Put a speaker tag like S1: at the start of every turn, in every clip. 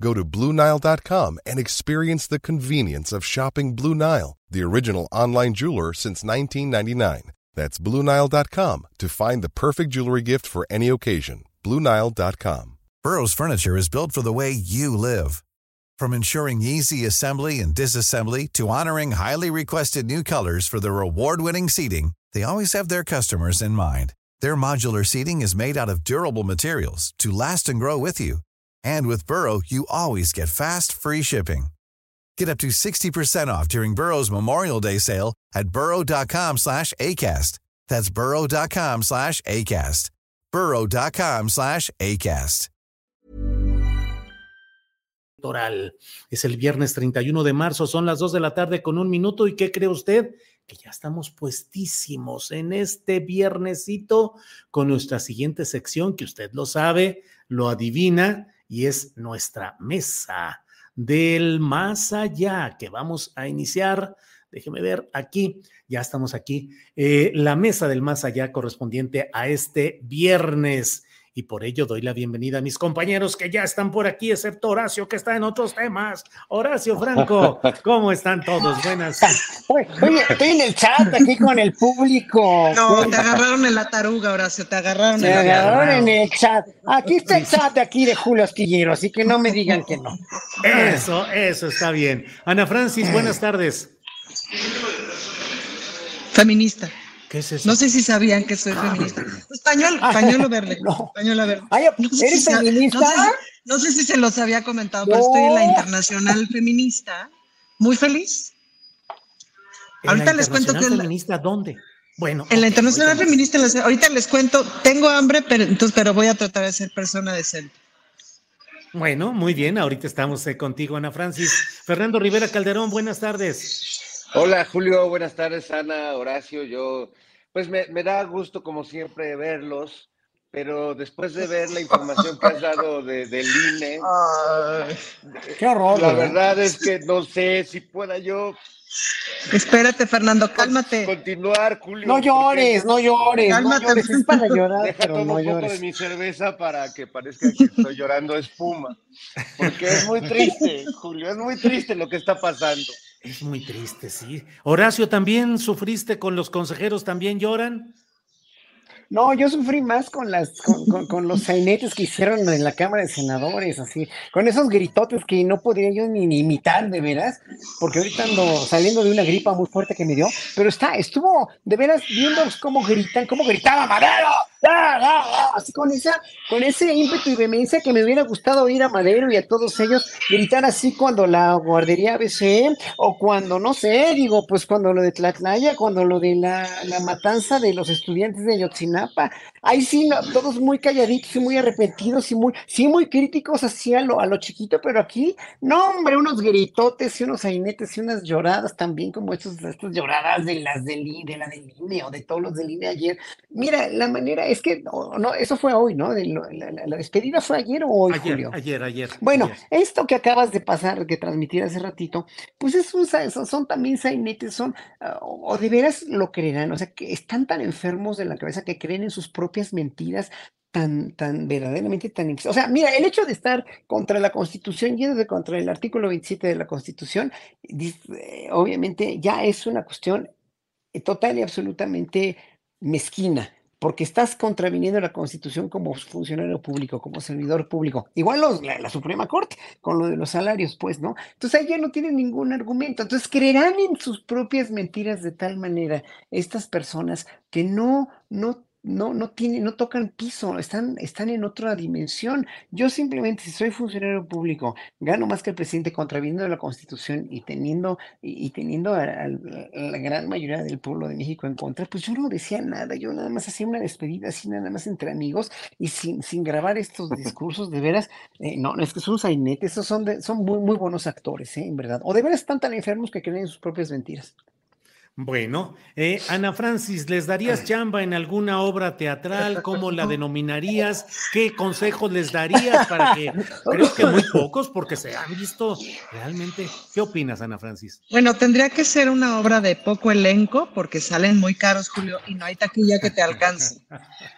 S1: Go to BlueNile.com and experience the convenience of shopping Blue Nile, the original online jeweler since 1999. That's BlueNile.com to find the perfect jewelry gift for any occasion. BlueNile.com.
S2: Burrow's furniture is built for the way you live. From ensuring easy assembly and disassembly to honoring highly requested new colors for their award-winning seating, they always have their customers in mind. Their modular seating is made out of durable materials to last and grow with you. And with Burrow, you always get fast, free shipping. Get up to 60% off during Burrow's Memorial Day sale at burrow.com slash ACAST. That's burrow.com slash ACAST. burrow.com slash ACAST.
S3: Es el viernes 31 de marzo, son las 2 de la tarde con un minuto. ¿Y qué cree usted? Que ya estamos puestísimos en este viernesito con nuestra siguiente sección, que usted lo sabe, lo adivina y es nuestra mesa del más allá que vamos a iniciar. Déjeme ver aquí, ya estamos aquí, eh, la mesa del más allá correspondiente a este viernes y por ello doy la bienvenida a mis compañeros que ya están por aquí, excepto Horacio, que está en otros temas. Horacio Franco, ¿cómo están todos? Buenas.
S4: Oye, estoy en el chat aquí con el público.
S5: No, te agarraron en la taruga, Horacio, te agarraron
S4: te
S5: en la
S4: agarraron en el chat. Aquí está el chat de aquí de Julio Astillero, así que no me digan que no.
S3: Eso, eso está bien. Ana Francis, buenas tardes.
S5: Feminista.
S3: ¿Qué es eso?
S5: No sé si sabían que soy feminista. Español, pañuelo verde.
S4: No.
S5: Pañuelo verde.
S4: Ay,
S5: No sé
S4: ¿Eres
S5: si
S4: feminista?
S5: No sé, si, no sé si se los había comentado, pero estoy en la Internacional Feminista. Muy feliz.
S3: ¿En
S5: ahorita
S3: la
S5: les cuento
S3: Internacional
S5: que la-
S3: feminista dónde? Bueno,
S5: En la Internacional Feminista, les- ahorita les cuento, tengo hambre, pero, entonces, pero voy a tratar de ser persona decente.
S3: Bueno, muy bien, ahorita estamos eh, contigo, Ana Francis. Fernando Rivera Calderón, buenas tardes.
S6: Hola Julio, buenas tardes Ana, Horacio, yo pues me, me da gusto como siempre verlos, pero después de ver la información que has dado de, del INE,
S4: Qué horror.
S6: la
S4: ¿verdad?
S6: verdad es que no sé si pueda yo
S5: Espérate, Fernando, cálmate.
S6: continuar, Julio.
S4: No llores, no llores, no
S5: Cálmate.
S4: llores, es para llorar,
S6: Deja
S4: pero no
S6: un poco de
S4: llores.
S6: mi cerveza para que parezca que estoy llorando espuma, porque es muy triste, Julio, es muy triste lo que está pasando.
S3: Es muy triste, sí. Horacio, ¿también sufriste con los consejeros? ¿También lloran?
S4: No, yo sufrí más con las, con, con- los sainetes que hicieron en la Cámara de Senadores, así, con esos gritotes que no podría yo ni, imitar, de veras, porque ahorita ando saliendo de una gripa muy fuerte que me dio, pero está, estuvo, de veras, viendo cómo gritan, cómo gritaba Madero, así con esa, con ese ímpetu y vehemencia que me hubiera gustado oír a Madero y a todos ellos gritar así cuando la guardería ABC, o cuando, no sé, digo, pues cuando lo de Tlatlaya, cuando lo de la, la matanza de los estudiantes de Yotzinapa, ahí sí, no, todos muy calladitos y muy arrepentidos y muy, sí, muy críticos así a lo, a lo chiquito, pero aquí, no, hombre, unos gritotes y unos sainetes y unas lloradas también, como estos, estas lloradas de las del, de la del INE o de todos los del INE ayer. Mira, la manera es que, no, no, eso fue hoy, ¿no? De lo- la, la- la despedida fue ayer o hoy,
S3: Ayer,
S4: Julio.
S3: ayer, ayer.
S4: Bueno,
S3: ayer.
S4: esto que acabas de pasar, que transmitir hace ratito, pues es un, son, son también sainetes, son, o o de veras lo creerán, o sea, que están tan enfermos de la cabeza que creen en sus propias mentiras tan, tan verdaderamente tan... O sea, mira, el hecho de estar contra la Constitución, yéndose contra el artículo 27 de la Constitución, eh, obviamente ya es una cuestión eh, total y absolutamente mezquina, porque estás contraviniendo la Constitución como funcionario público, como servidor público. Igual los- la, la Suprema Corte, con lo de los salarios, pues, ¿no? Entonces ahí ya no tienen ningún argumento. Entonces creerán en sus propias mentiras de tal manera estas personas que no, no no, no tienen, no tocan piso, están, están en otra dimensión. Yo simplemente, si soy funcionario público, gano más que el presidente contraviendo la constitución y teniendo, y, teniendo a, la gran mayoría del pueblo de México en contra, pues yo no decía nada, yo nada más hacía una despedida así, nada más entre amigos y sin, sin grabar estos discursos, de veras, eh, no, es que son sainetes, esos son, son muy, muy buenos actores, ¿eh? en verdad. O de veras están tan enfermos que creen en sus propias mentiras.
S3: Bueno, eh, Ana Francis, ¿les darías chamba en alguna obra teatral? ¿Cómo la denominarías? ¿Qué consejos les darías para que, creo que muy pocos, porque se han visto realmente? ¿Qué opinas, Ana Francis?
S5: Bueno, tendría que ser una obra de poco elenco, porque salen muy caros, Julio, y no hay taquilla que te alcance.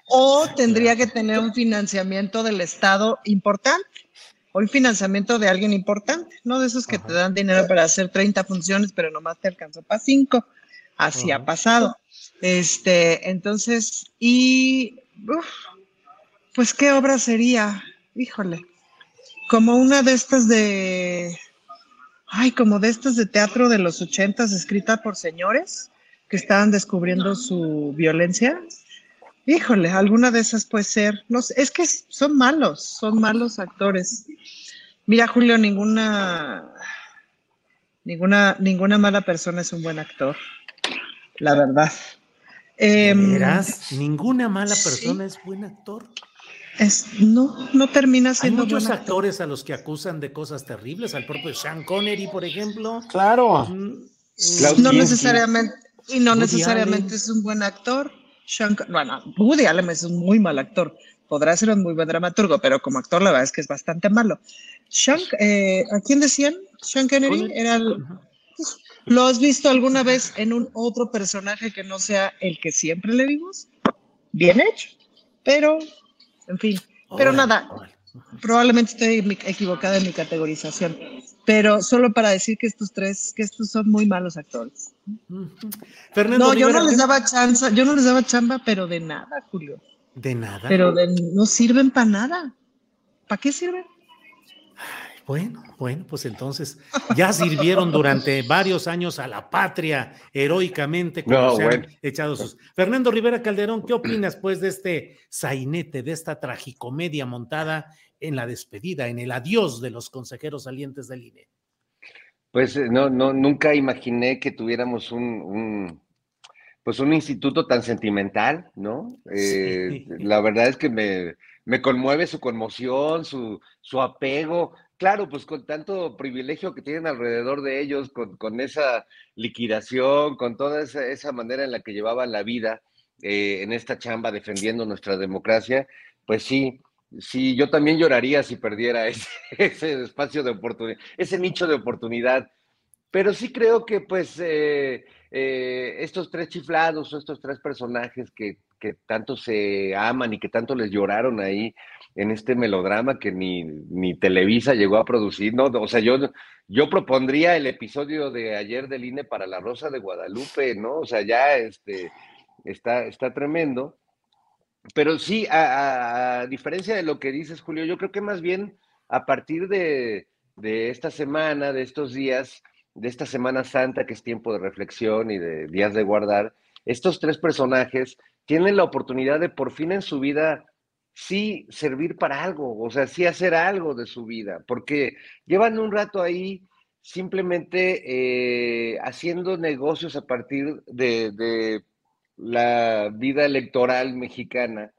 S5: O tendría que tener un financiamiento del Estado importante o un financiamiento de alguien importante, no de esos que te dan dinero para hacer 30 funciones, pero nomás te alcanzó para 5 así ha pasado. Este, entonces, y pues qué obra sería, híjole, como una de estas de, ay, como de estas de teatro de los ochentas, escrita por señores que estaban descubriendo su violencia. Híjole, alguna de esas puede ser. No sé, es que son malos, son malos actores. Mira, Julio, ninguna, ninguna, ninguna mala persona es un buen actor la verdad.
S3: Eh, ¿Ninguna mala persona es buen actor?
S5: Es, no, no termina siendo.
S3: Hay muchos actores a los que acusan de cosas terribles, al propio Sean Connery, por ejemplo.
S4: Claro.
S5: Mm, no necesariamente, y no necesariamente es un buen actor. Sean, bueno, Woody Allen es un muy mal actor. Podrá ser un muy buen dramaturgo, pero como actor la verdad es que es bastante malo. Sean, eh, ¿a quién decían? Sean Connery era el, ¿Lo has visto alguna vez en un otro personaje que no sea el que siempre le vimos? Bien hecho, pero, en fin, pero nada, probablemente estoy equivocada en mi categorización, pero solo para decir que estos tres, que estos son muy malos actores. no, yo no les daba chance, yo no les daba chamba, pero de nada, Julio.
S3: De nada.
S5: Pero no sirven para nada. ¿Para qué sirven?
S3: Bueno, bueno, pues entonces ya sirvieron durante varios años a la patria heroicamente como se han echado sus. Fernando Rivera Calderón, ¿qué opinas pues de este sainete, de esta tragicomedia montada en la despedida, en el adiós de los consejeros salientes del INE?
S6: Pues eh, no, no, nunca imaginé que tuviéramos un, pues un instituto tan sentimental, ¿no? Eh, la verdad es que me, me conmueve su conmoción, su, su apego Claro, pues con tanto privilegio que tienen alrededor de ellos, con, esa liquidación, con toda esa, manera en la que llevaban la vida eh, en esta chamba defendiendo nuestra democracia, pues sí, sí, yo también lloraría si perdiera ese, espacio de oportunidad, ese nicho de oportunidad. Pero sí creo que pues eh, eh, estos tres chiflados, estos tres personajes que, que tanto se aman y que tanto les lloraron ahí, en este melodrama que ni, ni Televisa llegó a producir, ¿no? O sea, yo, yo propondría el episodio de ayer del INE para La Rosa de Guadalupe, ¿no? O sea, ya este, está, está tremendo. Pero sí, a, diferencia de lo que dices, Julio, yo creo que más bien a partir de, de esta semana, de estos días, de esta Semana Santa, que es tiempo de reflexión y de días de guardar, estos tres personajes tienen la oportunidad de por fin en su vida sí servir para algo, o sea, sí hacer algo de su vida, porque llevan un rato ahí simplemente eh, haciendo negocios a partir de, la vida electoral mexicana,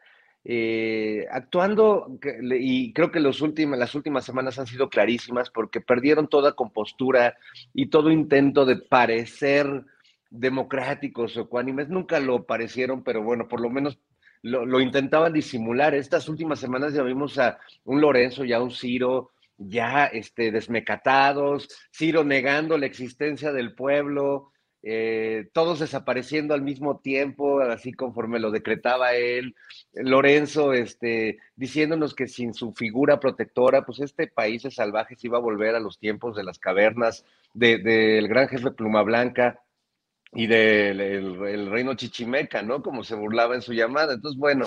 S6: eh, actuando, y creo que las últimas semanas han sido clarísimas porque perdieron toda compostura y todo intento de parecer democráticos o ecuánimes, nunca lo parecieron, pero bueno, por lo menos lo, intentaban disimular. Estas últimas semanas ya vimos a un Lorenzo y a un Ciro ya este, desmecatados, Ciro negando la existencia del pueblo, eh, todos desapareciendo al mismo tiempo, así conforme lo decretaba él, Lorenzo este, diciéndonos que sin su figura protectora, pues este país de salvajes iba a volver a los tiempos de las cavernas, del gran jefe Pluma Blanca y del reino chichimeca, ¿no? Como se burlaba en su llamada. Entonces, bueno,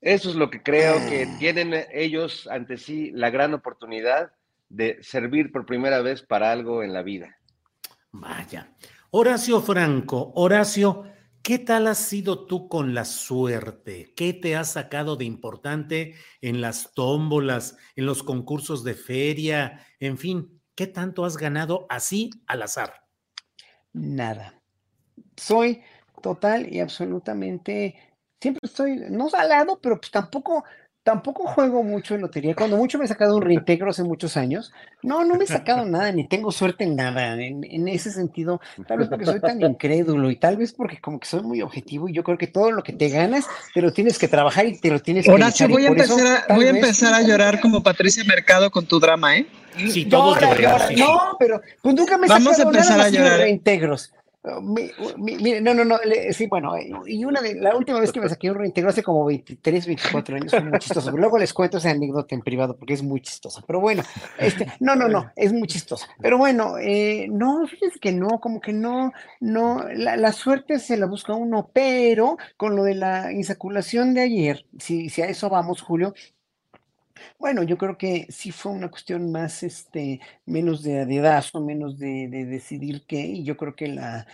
S6: eso es lo que creo que tienen ellos ante sí la gran oportunidad de servir por primera vez para algo en la vida.
S3: Vaya. Horacio Franco, Horacio, ¿Qué tal has sido tú con la suerte? ¿Qué te has sacado de importante en las tómbolas, en los concursos de feria? En fin, ¿qué tanto has ganado así al azar?
S4: Nada. Soy total y absolutamente, siempre estoy, no salado, pero pues tampoco tampoco juego mucho en lotería. Cuando mucho me he sacado un reintegro hace muchos años. No, no me he sacado nada, ni tengo suerte en nada. En, ese sentido, tal vez porque soy tan incrédulo y tal vez porque como que soy muy objetivo y yo creo que todo lo que te ganas, te lo tienes que trabajar y te lo tienes que
S5: Horacio, voy, a empezar, a, voy a empezar a llorar como Patricia Mercado con tu drama, ¿eh?
S3: Sí, todos
S4: No, pero pues nunca me he
S5: Vamos a empezar a llorar.
S4: reintegros. Mire, no, no, no, sí, bueno, y una de la última vez que me saqué un reintegro hace como 23, 24 años, fue muy chistoso. Luego les cuento esa anécdota en privado porque es muy chistosa. Pero bueno, este, no, no, no, es muy chistosa. Pero bueno, eh, no, fíjense que no, como que no, no, la, la, suerte se la busca uno, pero con lo de la insaculación de ayer, si, si a eso vamos, Julio, bueno, yo creo que sí fue una cuestión más, este, menos de dedazo, menos de, de decidir qué, y yo creo que la,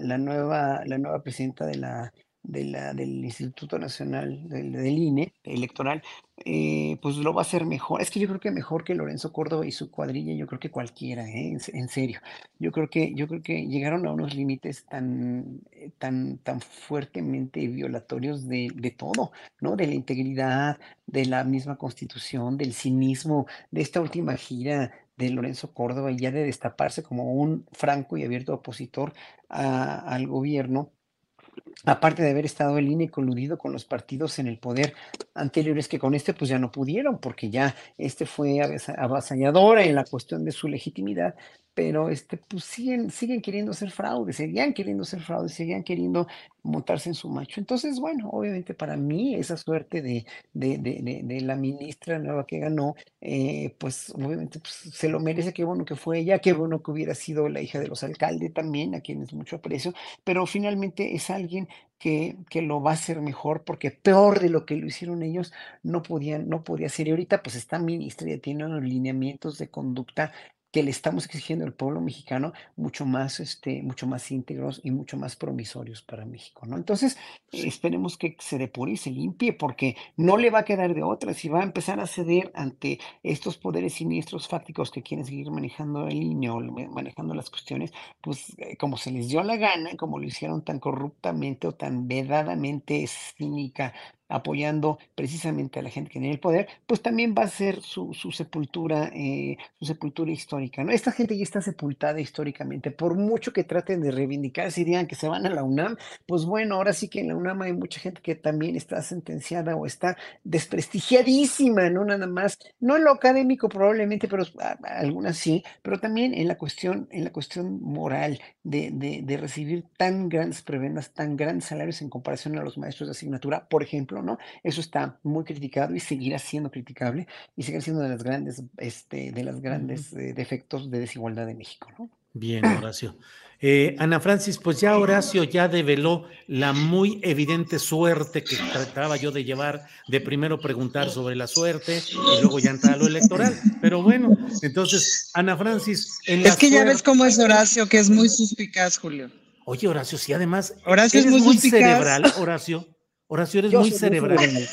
S4: la nueva, la nueva presidenta de la, de la, del Instituto Nacional del, INE electoral, eh, pues lo va a hacer mejor. Es que yo creo que mejor que Lorenzo Córdoba y su cuadrilla, yo creo que cualquiera, ¿eh? en, serio. Yo creo que, yo creo que llegaron a unos límites tan, eh, tan, tan fuertemente violatorios de, de todo, ¿no? De la integridad, de la misma constitución, del cinismo, de esta última gira de Lorenzo Córdoba y ya de destaparse como un franco y abierto opositor al gobierno aparte de haber estado el INE coludido con los partidos en el poder anteriores, que con este pues ya no pudieron, porque ya este fue avasallador en la cuestión de su legitimidad, pero este, pues siguen, siguen queriendo hacer fraude, seguían queriendo hacer fraude, seguían queriendo montarse en su macho. Entonces, bueno, obviamente para mí esa suerte de, de, de, de la ministra nueva que ganó, eh, pues obviamente pues, se lo merece, qué bueno que fue ella, qué bueno que hubiera sido la hija de los alcaldes también, a quienes mucho aprecio, pero finalmente es alguien que, que, lo va a hacer mejor, porque peor de lo que lo hicieron ellos no podían, no podía ser. Y ahorita pues esta ministra ya tiene unos lineamientos de conducta que le estamos exigiendo al pueblo mexicano mucho más, este, mucho más íntegros y mucho más promisorios para México, ¿no? Entonces, esperemos que se depure y se limpie, porque no le va a quedar de otra. Si va a empezar a ceder ante estos poderes siniestros fácticos que quieren seguir manejando el INE o manejando las cuestiones, pues eh, como se les dio la gana, como lo hicieron tan corruptamente o tan vedadamente cínica apoyando precisamente a la gente que tiene el poder, pues también va a ser su, sepultura, eh, su sepultura histórica. ¿no? Esta gente ya está sepultada históricamente, por mucho que traten de reivindicarse y digan que se van a la UNAM, pues bueno, ahora sí que en la UNAM hay mucha gente que también está sentenciada o está desprestigiadísima, no nada más, no en lo académico probablemente, pero algunas sí, pero también en la cuestión, en la cuestión moral de, de, de recibir tan grandes prebendas, tan grandes salarios en comparación a los maestros de asignatura, por ejemplo, eso está muy criticado y seguirá siendo criticable y seguirá siendo de las grandes, este, de las grandes eh, defectos de desigualdad de México, ¿no?
S3: Bien, Horacio. Eh, Ana Francis, pues ya Horacio ya develó la muy evidente suerte que trataba yo de llevar, de primero preguntar sobre la suerte y luego ya entrar a lo electoral. Pero bueno, entonces, Ana Francis.
S5: es que ya ves cómo es Horacio, que es muy suspicaz, Julio.
S3: Oye, Horacio, sí, además.
S5: Horacio es muy,
S3: cerebral, Horacio. Horacio, eres muy cerebral.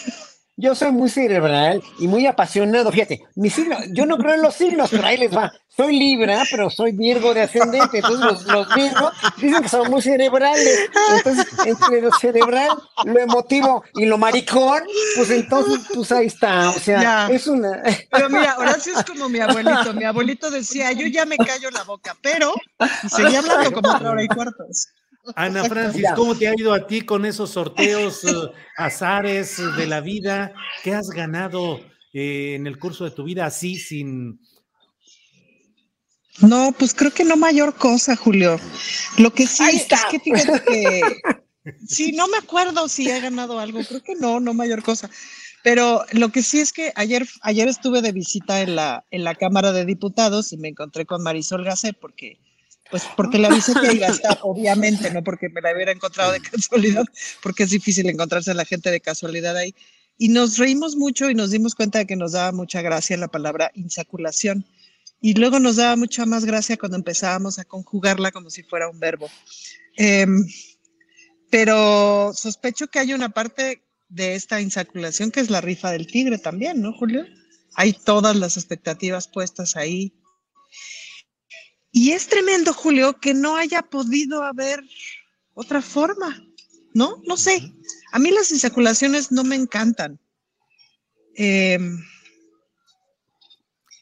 S4: Yo soy muy cerebral y muy apasionado. Fíjate, mi signo, yo no creo en los signos, pero ahí les va. Soy Libra, pero soy Virgo de ascendente. Entonces, los, los Virgos dicen que son muy cerebrales. Entonces, entre lo cerebral, lo emotivo y lo maricón, pues entonces, pues ahí está. O sea, es una.
S5: Pero mira, Horacio es como mi abuelito. Mi abuelito decía, yo ya me callo la boca, pero seguía hablando como otra hora y cuartos.
S3: Ana Francis, ¿cómo te ha ido a ti con esos sorteos, eh, azares de la vida? ¿Qué has ganado eh, en el curso de tu vida así sin...
S5: No, pues creo que no mayor cosa, Julio. Lo que sí es que fíjate que... Sí, no me acuerdo si he ganado algo, creo que no, no mayor cosa. Pero lo que sí es que ayer, ayer estuve de visita en la, en la Cámara de Diputados y me encontré con Marisol Gacé porque pues porque le avisé que iba a estar, obviamente, no porque me la hubiera encontrado de casualidad, porque es difícil encontrarse a la gente de casualidad ahí. Y nos reímos mucho y nos dimos cuenta de que nos daba mucha gracia la palabra insaculación. Y luego nos daba mucha más gracia cuando empezábamos a conjugarla como si fuera un verbo. Em, pero sospecho que hay una parte de esta insaculación que es la rifa del tigre también, ¿no, Julio? Hay todas las expectativas puestas ahí. Y es tremendo, Julio, que no haya podido haber otra forma, ¿no? No sé. A mí las insaculaciones no me encantan. Eh,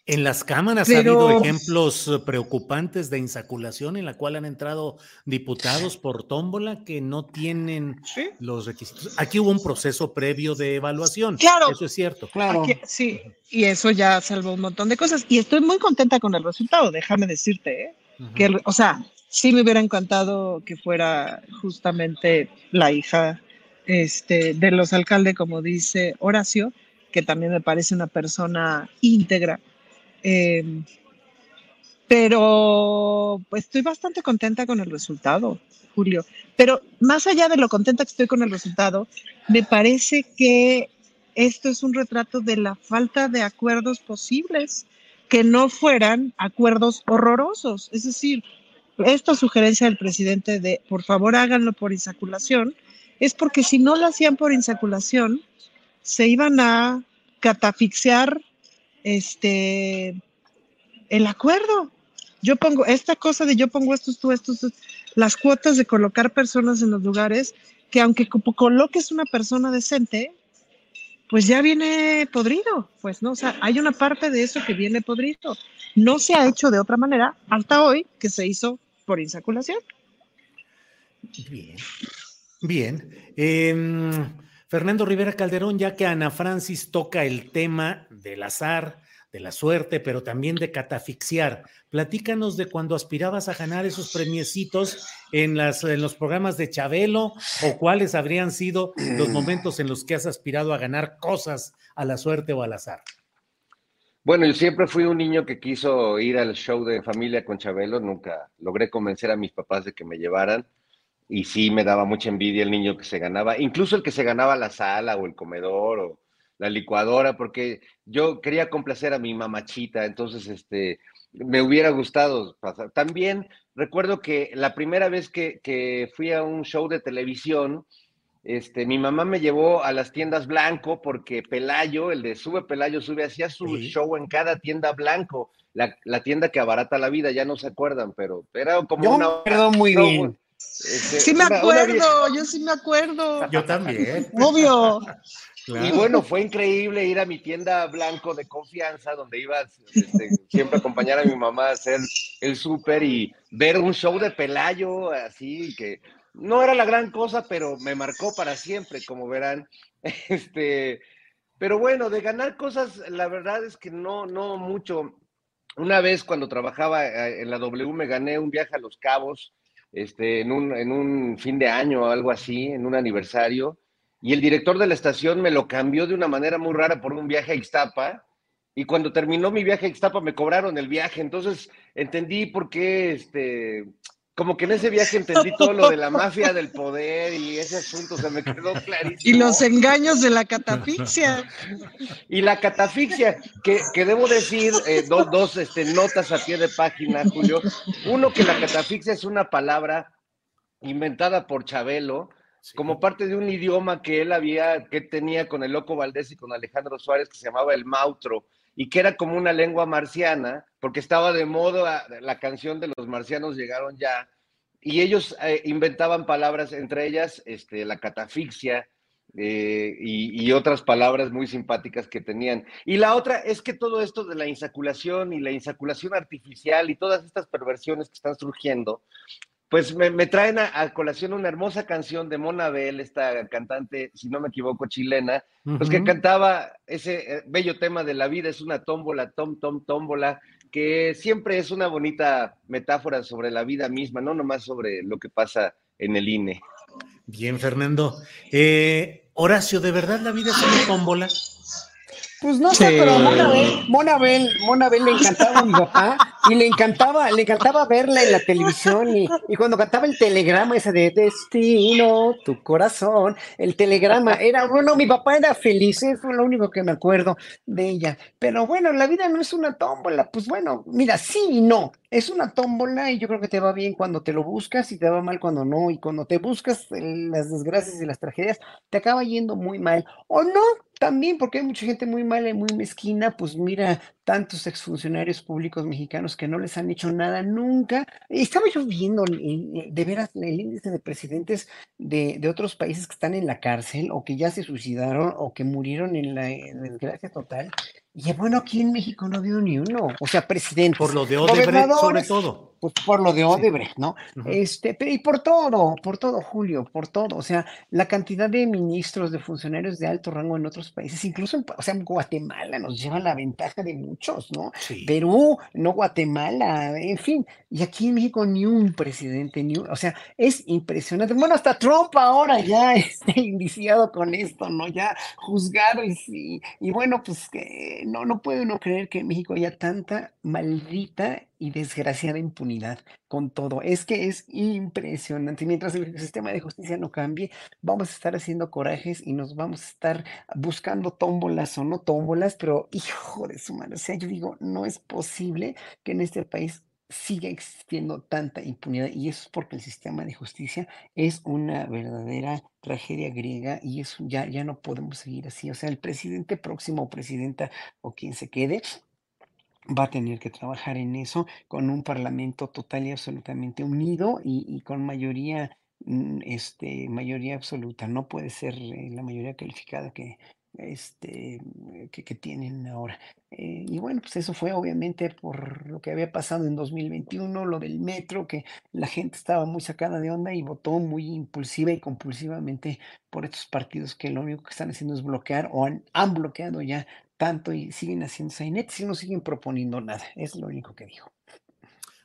S3: en las cámaras ha habido ejemplos eh, preocupantes de insaculación en la cual han entrado diputados por tómbola que no tienen los requisitos. Aquí hubo un proceso previo de evaluación.
S5: Claro.
S3: Eso es cierto.
S5: Claro. sí, y eso ya salvó un montón de cosas. Y estoy muy contenta con el resultado, déjame decirte, ¿eh? que, o sea, sí me hubiera encantado que fuera justamente la hija este, de los alcaldes, como dice Horacio, que también me parece una persona íntegra Em, pero pues, estoy bastante contenta con el resultado, Julio. Pero más allá de lo contenta que estoy con el resultado, me parece que esto es un retrato de la falta de acuerdos posibles, que no fueran acuerdos horrorosos. Es decir, esta sugerencia del presidente de por favor háganlo por insaculación, es porque si no lo hacían por insaculación, se iban a catafixiar este, el acuerdo. Yo pongo esta cosa de yo pongo estos, tú, estos, las cuotas de colocar personas en los lugares, que aunque coloques una persona decente, pues ya viene podrido, pues no, o sea, hay una parte de eso que viene podrido. No se ha hecho de otra manera hasta hoy que se hizo por insaculación.
S3: Bien, bien. Em, Fernando Rivera Calderón, ya que Ana Francis toca el tema del azar, de la suerte, pero también de catafixiar. Platícanos de cuando aspirabas a ganar esos premiecitos en, las, en los programas de Chabelo o cuáles habrían sido los momentos en los que has aspirado a ganar cosas a la suerte o al azar.
S6: Bueno, yo siempre fui un niño que quiso ir al show de familia con Chabelo, nunca logré convencer a mis papás de que me llevaran y sí me daba mucha envidia el niño que se ganaba, incluso el que se ganaba la sala o el comedor o la licuadora, porque yo quería complacer a mi mamachita, entonces este, me hubiera gustado pasar. También recuerdo que la primera vez que, fui a un show de televisión, este, mi mamá me llevó a las tiendas Blanco porque Pelayo, el de Sube Pelayo Sube, hacía su show en cada tienda Blanco, la, tienda que abarata la vida, ya no se acuerdan, pero era como
S4: yo
S6: una...
S4: Perdón, muy bien.
S5: Este, sí me acuerdo, yo sí me acuerdo.
S3: Yo también.
S5: Obvio.
S6: Y bueno, fue increíble ir a mi tienda blanco de confianza, donde iba este, siempre a acompañar a mi mamá a hacer el súper y ver un show de Pelayo, así que no era la gran cosa, pero me marcó para siempre, como verán. Este, pero bueno, de ganar cosas, la verdad es que no, no mucho. Una vez cuando trabajaba eh, en la W me gané un viaje a Los Cabos, este, en un, en un fin de año o algo así, en un aniversario y el director de la estación me lo cambió de una manera muy rara por un viaje a Ixtapa. Y cuando terminó mi viaje a Ixtapa me cobraron el viaje. Entonces entendí por qué, este, como que en ese viaje entendí todo lo de la mafia del poder y ese asunto se me quedó clarísimo.
S5: Y los engaños de la catafixia.
S6: y la catafixia, que, que debo decir, eh, dos este, notas a pie de página, Julio. Uno, que la catafixia es una palabra inventada por Chabelo, como parte de un idioma que él había, que tenía con el Loco Valdés y con Alejandro Suárez, que se llamaba el Mautro, y que era como una lengua marciana, porque estaba de moda la canción de los marcianos llegaron ya, y ellos eh, inventaban palabras, entre ellas este, la catafixia, eh, y, y, otras palabras muy simpáticas que tenían. Y la otra es que todo esto de la insaculación y la insaculación artificial y todas estas perversiones que están surgiendo, pues me, traen a, colación una hermosa canción de Mona Bell, esta cantante, si no me equivoco, chilena, pues que cantaba ese eh, bello tema de la vida es una tómbola, tom, tom, tómbola, que siempre es una bonita metáfora sobre la vida misma, no nomás sobre lo que pasa en el INE.
S3: Bien, Fernando. Eh, Horacio, ¿de verdad la vida es una tómbola?
S4: Pues no sé, pero Mona Bell, Mona Bell, Mona Bell le encantaba a mi papá y le encantaba, le encantaba verla en la televisión y, cuando cantaba el telegrama ese de destino, tu corazón, el telegrama, era, bueno, mi papá era feliz, eso es lo único que me acuerdo de ella. Pero bueno, la vida no es una tómbola, pues bueno, mira, sí y no. Es una tómbola y yo creo que te va bien cuando te lo buscas y te va mal cuando no. Y cuando te buscas las desgracias y las tragedias, te acaba yendo muy mal. O no, también porque hay mucha gente muy mala y muy mezquina, pues mira, tantos exfuncionarios públicos mexicanos que no les han hecho nada nunca. Estaba yo viendo de veras el índice de presidentes de, de, otros países que están en la cárcel o que ya se suicidaron o que murieron en la, desgracia total. Y bueno, aquí en México no ha habido ni uno. O sea, presidente.
S3: Por lo de Odebrecht, sobre todo.
S4: Pues por lo de Odebrecht, ¿no? Este, pero y por todo, por todo, Julio, por todo. O sea, la cantidad de ministros, de funcionarios de alto rango en otros países, incluso en, o sea, en Guatemala nos lleva la ventaja de muchos, ¿no? Perú, no Guatemala, en fin. Y aquí en México ni un presidente, ni un, o sea, es impresionante. Bueno, hasta Trump ahora ya está indiciado con esto, ¿no? Ya juzgado y, y bueno, pues que no, no puede uno creer que en México haya tanta maldita y desgraciada impunidad con todo. Es que es impresionante. Mientras el sistema de justicia no cambie, vamos a estar haciendo corajes y nos vamos a estar buscando tómbolas o no tómbolas, pero hijo de su madre, o sea, yo digo, no es posible que en este país siga existiendo tanta impunidad y eso es porque el sistema de justicia es una verdadera tragedia griega y eso ya, ya no podemos seguir así. O sea, el presidente próximo presidenta o quien se quede va a tener que trabajar en eso con un parlamento total y absolutamente unido y, con mayoría, mm, este, mayoría absoluta. No puede ser eh, la mayoría calificada que, este, que, que tienen ahora. Eh, y bueno, pues eso fue obviamente por lo que había pasado en 2021, lo del metro, que la gente estaba muy sacada de onda y votó muy impulsiva y compulsivamente por estos partidos que lo único que están haciendo es bloquear o han, han bloqueado ya tanto y siguen haciendo sainetes y no siguen proponiendo nada. Es lo único que dijo.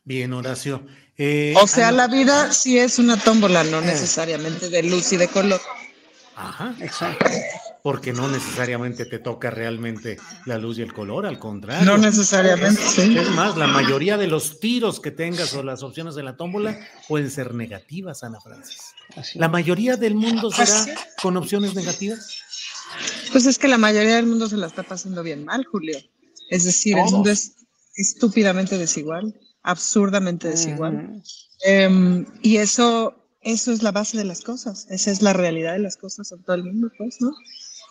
S3: Bien, Horacio. Eh,
S5: o sea, la vida sí es una tómbola, no eh. necesariamente de luz y de color.
S3: Ajá, exacto. Porque no necesariamente te toca realmente la luz y el color, al contrario.
S5: No necesariamente, sí.
S3: Es más, la mayoría de los tiros que tengas o las opciones de la tómbola pueden ser negativas, Ana Francis. ¿La mayoría del mundo será con opciones negativas?
S5: Pues es que la mayoría del mundo se la está pasando bien mal, Julio. Es decir, el mundo es estúpidamente desigual, absurdamente desigual. Em, y eso, eso es la base de las cosas, esa es la realidad de las cosas en todo el mundo, pues, ¿no?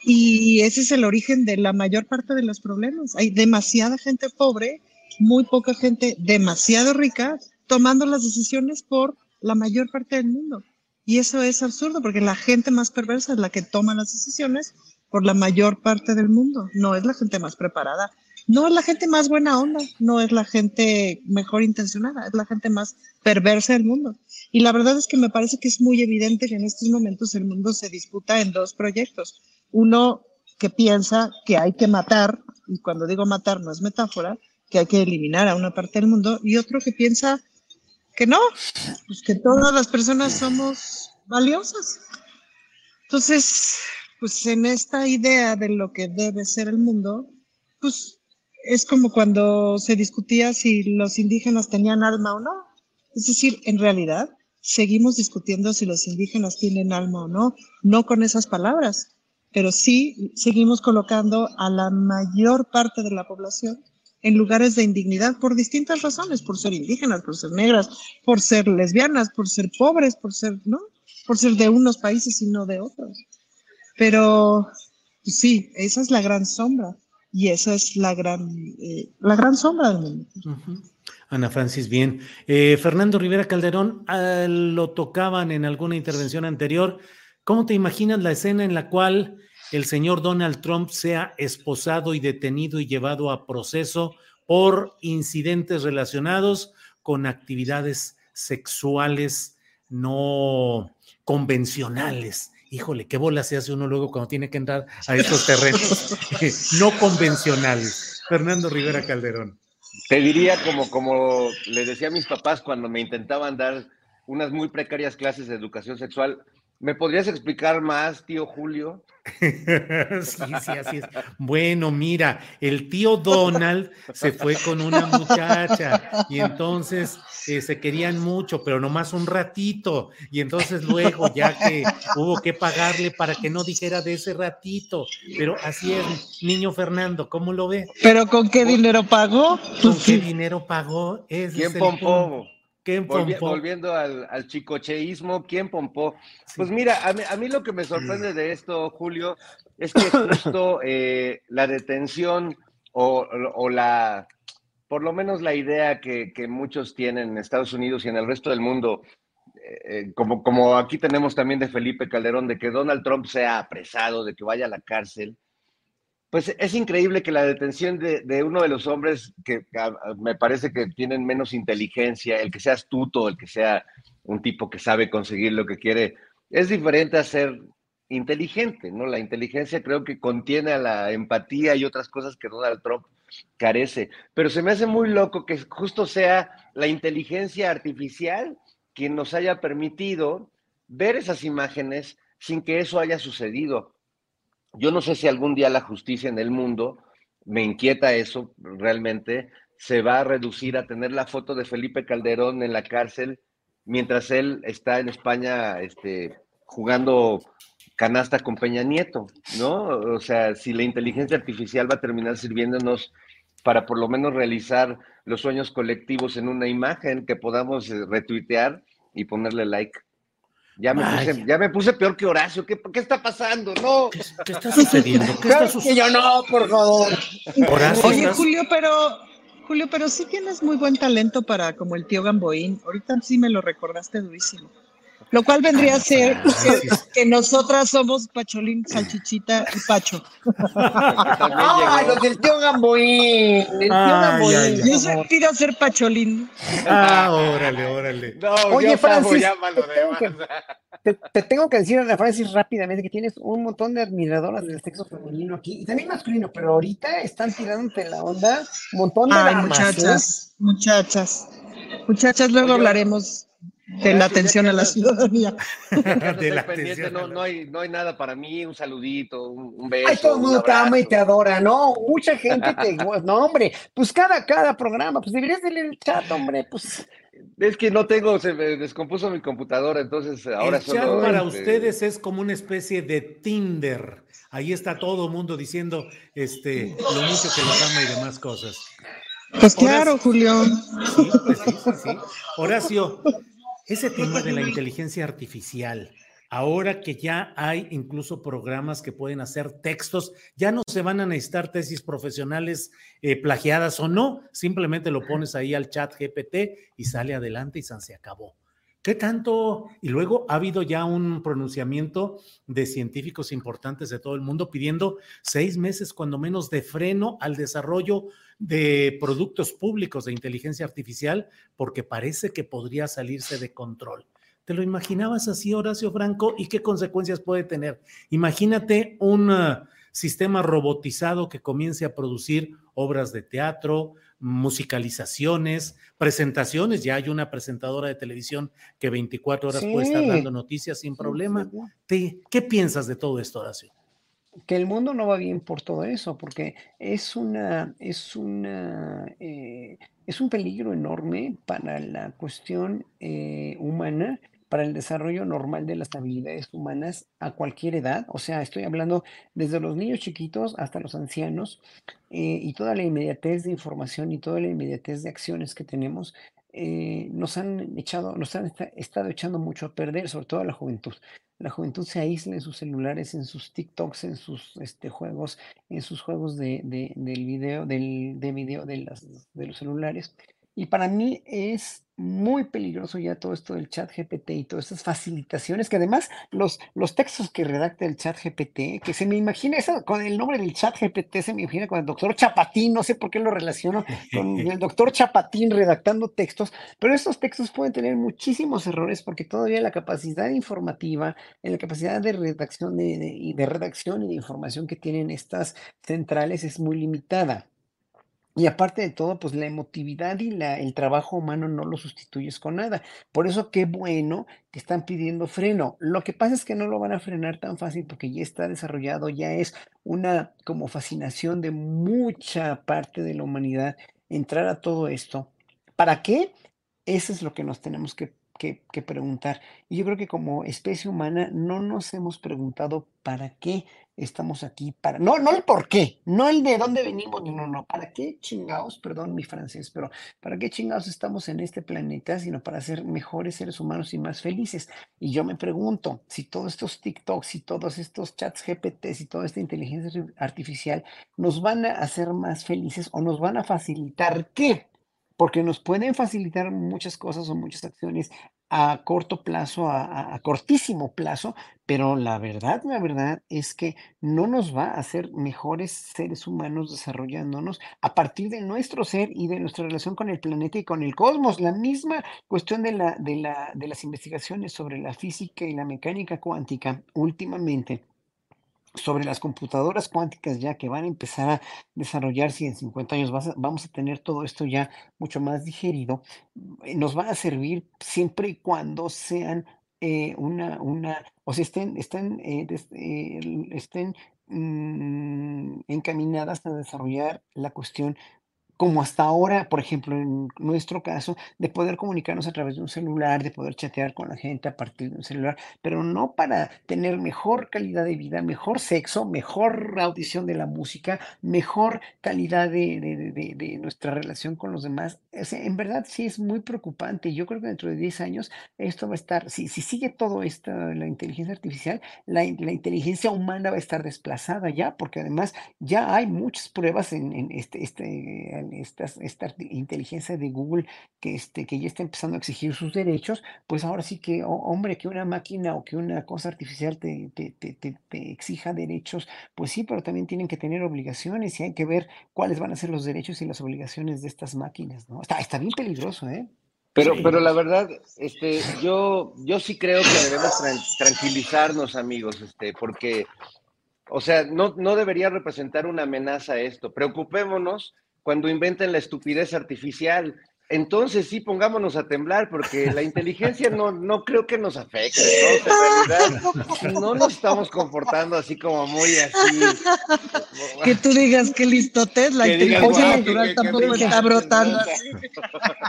S5: Y ese es el origen de la mayor parte de los problemas. Hay demasiada gente pobre, muy poca gente demasiado rica, tomando las decisiones por la mayor parte del mundo. Y eso es absurdo porque la gente más perversa es la que toma las decisiones por la mayor parte del mundo. No es la gente más preparada, no es la gente más buena onda, no es la gente mejor intencionada, es la gente más perversa del mundo. Y la verdad es que me parece que es muy evidente que en estos momentos el mundo se disputa en dos proyectos. Uno que piensa que hay que matar, y cuando digo matar no es metáfora, que hay que eliminar a una parte del mundo, y otro que piensa que no, pues que todas las personas somos valiosas. Entonces, pues en esta idea de lo que debe ser el mundo, pues es como cuando se discutía si los indígenas tenían alma o no. Es decir, en realidad seguimos discutiendo si los indígenas tienen alma o no, no con esas palabras, pero sí seguimos colocando a la mayor parte de la población en lugares de indignidad por distintas razones, por ser indígenas, por ser negras, por ser lesbianas, por ser pobres, por ser, ¿no? Por ser de unos países y no de otros. Pero sí, esa es la gran sombra y esa es la gran, eh, la gran sombra del mundo.
S3: Ana Francis, bien. Eh, Fernando Rivera Calderón, ah, lo tocaban en alguna intervención anterior. ¿Cómo te imaginas la escena en la cual el señor Donald Trump sea esposado y detenido y llevado a proceso por incidentes relacionados con actividades sexuales no convencionales híjole, qué bola se hace uno luego cuando tiene que entrar a estos terrenos no convencionales. Fernando Rivera Calderón.
S6: Te diría como, como le decía a mis papás cuando me intentaban dar unas muy precarias clases de educación sexual, ¿Me podrías explicar más, tío Julio?
S3: sí, sí, así es. Bueno, mira, el tío Donald se fue con una muchacha y entonces eh, se querían mucho, pero nomás un ratito. Y entonces luego, ya que hubo que pagarle para que no dijera de ese ratito. Pero así es, niño Fernando, ¿cómo lo ve?
S5: ¿Pero con qué dinero pagó?
S3: ¿Con qué dinero pagó?
S6: ¿Quién pompó? ¿Quién pompó? volviendo al, al, chicocheísmo, ¿quién pompó? Pues mira, a mí, lo que me sorprende de esto, Julio, es que justo eh, la detención o, la, por lo menos la idea que, muchos tienen en Estados Unidos y en el resto del mundo, eh, eh, como, como aquí tenemos también de Felipe Calderón, de que Donald Trump sea apresado, de que vaya a la cárcel, pues es increíble que la detención de, uno de los hombres que, me parece que tienen menos inteligencia, el que sea astuto, el que sea un tipo que sabe conseguir lo que quiere, es diferente a ser inteligente, ¿no? La inteligencia creo que contiene a la empatía y otras cosas que Donald Trump carece. Pero se me hace muy loco que justo sea la inteligencia artificial quien nos haya permitido ver esas imágenes sin que eso haya sucedido. Yo no sé si algún día la justicia en el mundo, me inquieta eso realmente, se va a reducir a tener la foto de Felipe Calderón en la cárcel mientras él está en España este, jugando canasta con Peña Nieto, ¿no? O sea, si la inteligencia artificial va a terminar sirviéndonos para por lo menos realizar los sueños colectivos en una imagen que podamos eh, retuitear y ponerle like. Ya me, puse, ya me puse peor que Horacio. ¿Qué, qué está pasando? No.
S3: ¿Qué, está sucediendo? ¿Qué está
S4: sucediendo? yo no, por favor.
S5: Horacio, Oye, Julio, pero Julio, pero sí tienes muy buen talento para como el tío Gamboín. Ahorita sí me lo recordaste durísimo. Lo cual vendría a ser que, nosotras somos Pacholín, Salchichita y Pacho.
S4: ¡Ah, los del tío Gamboín! El tío Gamboín.
S5: Yo soy pido a ser Pacholín.
S3: Ah, órale, órale.
S4: Oye, Francis, te, te, tengo que decir, Ana Francis, rápidamente que tienes un montón de admiradoras del sexo femenino aquí, y también masculino, pero ahorita están tirándote la onda un montón de
S5: Ay, muchachas, muchachas. Muchachas, luego hablaremos de la atención a la ciudadanía.
S6: de la atención no, no, hay, no hay nada para mí, un saludito, un, beso.
S4: Ay, todo el mundo te ama y te adora, ¿no? Mucha gente te. no, hombre, pues cada, cada programa, pues deberías de leer el chat, hombre, pues.
S6: Es que no tengo, se me descompuso mi computadora, entonces ahora
S3: el chat para este, ustedes es como una especie de Tinder. Ahí está todo el mundo diciendo este, lo mucho que los ama y demás cosas.
S5: Pues claro, Julio.
S3: Sí, pues sí, sí. Horacio, ese tema de la inteligencia artificial, ahora que ya hay incluso programas que pueden hacer textos, ya no se van a necesitar tesis profesionales eh, plagiadas o no, simplemente lo pones ahí al chat GPT y sale adelante y se acabó. ¿Qué tanto? Y luego ha habido ya un pronunciamiento de científicos importantes de todo el mundo pidiendo seis meses, cuando menos, de freno al desarrollo de productos públicos de inteligencia artificial, porque parece que podría salirse de control. ¿Te lo imaginabas así, Horacio Franco? ¿Y qué consecuencias puede tener? Imagínate un uh, sistema robotizado que comience a producir obras de teatro, musicalizaciones, presentaciones. Ya hay una presentadora de televisión que 24 horas puede estar dando noticias sin problema. ¿Qué piensas de todo esto, Horacio?
S4: que el mundo no va bien por todo eso, porque es una, es una, eh, es un peligro enorme para la cuestión eh, humana, para el desarrollo normal de las habilidades humanas a cualquier edad. O sea, estoy hablando desde los niños chiquitos hasta los ancianos eh, y toda la inmediatez de información y toda la inmediatez de acciones que tenemos nos han echado, nos han estado echando mucho a perder, sobre todo a la juventud la juventud se aísla en sus celulares, en sus TikToks, en sus este, juegos, en sus juegos de, de, del video, del, de video de, las, de los celulares. Y para mí es muy peligroso ya todo esto del chat GPT y todas estas facilitaciones, que además los, los textos que redacta el chat GPT, que se me imagina eso, con el nombre del chat GPT, se me imagina con el doctor Chapatín, no sé por qué lo relaciono con el doctor Chapatín redactando textos, pero estos textos pueden tener muchísimos errores porque todavía la capacidad informativa, la capacidad de redacción de, de redacción y de información que tienen estas centrales es muy limitada. Y aparte de todo, pues la emotividad y la, el trabajo humano no lo sustituyes con nada. Por eso qué bueno que están pidiendo freno. Lo que pasa es que no lo van a frenar tan fácil porque ya está desarrollado, ya es una como fascinación de mucha parte de la humanidad entrar a todo esto. ¿Para qué? Eso es lo que nos tenemos que que, preguntar. Y yo creo que como especie humana no nos hemos preguntado para qué estamos aquí, para, no, no el por qué, no el de dónde venimos, no, no, no, para qué chingados, perdón mi francés, pero para qué chingados estamos en este planeta, sino para ser mejores seres humanos y más felices. Y yo me pregunto, si todos estos TikToks y todos estos chats GPTs y toda esta inteligencia artificial nos van a hacer más felices o nos van a facilitar qué? Porque nos pueden facilitar muchas cosas o muchas acciones a corto plazo, a, cortísimo plazo, pero la verdad, la verdad es que no nos va a hacer mejores seres humanos desarrollándonos a partir de nuestro ser y de nuestra relación con el planeta y con el cosmos. La misma cuestión de, la, de, la, de las investigaciones sobre la física y la mecánica cuántica últimamente sobre las computadoras cuánticas ya que van a empezar a desarrollarse y en 50 años vamos a tener todo esto ya mucho más digerido, eh, nos va a servir siempre y cuando sean eh, una, una, o sea, estén, estén, eh, estén mm, encaminadas a desarrollar la cuestión como hasta ahora, por ejemplo, en nuestro caso, de poder comunicarnos a través de un celular, de poder chatear con la gente a partir de un celular, pero no para tener mejor calidad de vida, mejor sexo, mejor audición de la música, mejor calidad de, nuestra relación con los demás. en verdad sí es muy preocupante. Yo creo que dentro de 10 años esto va a estar, si, si sigue todo esto, la inteligencia artificial, la, inteligencia humana va a estar desplazada ya, porque además ya hay muchas pruebas en, en este, este esta, esta inteligencia de Google que, este, que ya está empezando a exigir sus derechos, pues ahora sí que, hombre, que una máquina o que una cosa artificial te, te, te, exija derechos, pues sí, pero también tienen que tener obligaciones y hay que ver cuáles van a ser los derechos y las obligaciones de estas máquinas, ¿no? Está, está bien peligroso, ¿eh?
S6: Pero, pero la verdad, este, yo, yo sí creo que debemos tranquilizarnos, amigos, este, porque, o sea, no, no debería representar una amenaza esto. Preocupémonos cuando inventen la estupidez artificial. Entonces sí, pongámonos a temblar, porque la inteligencia no, no creo que nos afecte, ¿no? En realidad no nos estamos comportando así como muy así.
S5: Que tú digas que listotes, la inteligencia natural tampoco está brotando así.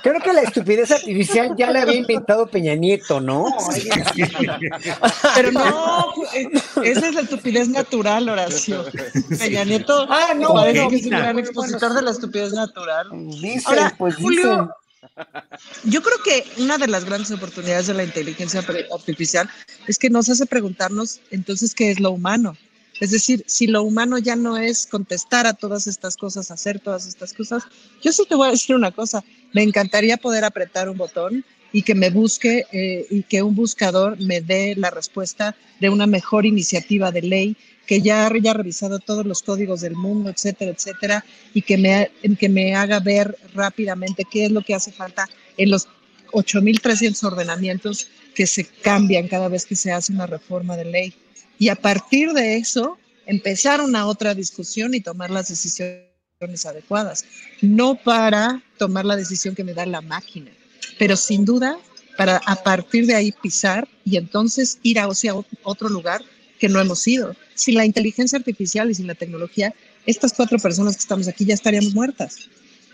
S4: Creo que la estupidez artificial ya la había inventado Peña Nieto, ¿no?
S5: Pero no, esa es la estupidez natural, Horacio. Peña Nieto ah, no, parece que es un gran expositor de la estupidez natural.
S4: Ahora, pues Julio,
S5: yo creo que una de las grandes oportunidades de la inteligencia artificial es que nos hace preguntarnos entonces qué es lo humano. Es decir, si lo humano ya no es contestar a todas estas cosas, hacer todas estas cosas, yo sí te voy a decir una cosa, me encantaría poder apretar un botón y que me busque eh, y que un buscador me dé la respuesta de una mejor iniciativa de ley que ya haya revisado todos los códigos del mundo, etcétera, etcétera, y que me, que me haga ver rápidamente qué es lo que hace falta en los 8.300 ordenamientos que se cambian cada vez que se hace una reforma de ley. Y a partir de eso, empezar una otra discusión y tomar las decisiones adecuadas, no para tomar la decisión que me da la máquina, pero sin duda para a partir de ahí pisar y entonces ir a otro lugar que no hemos ido. Sin la inteligencia artificial y sin la tecnología, estas cuatro personas que estamos aquí ya estaríamos muertas.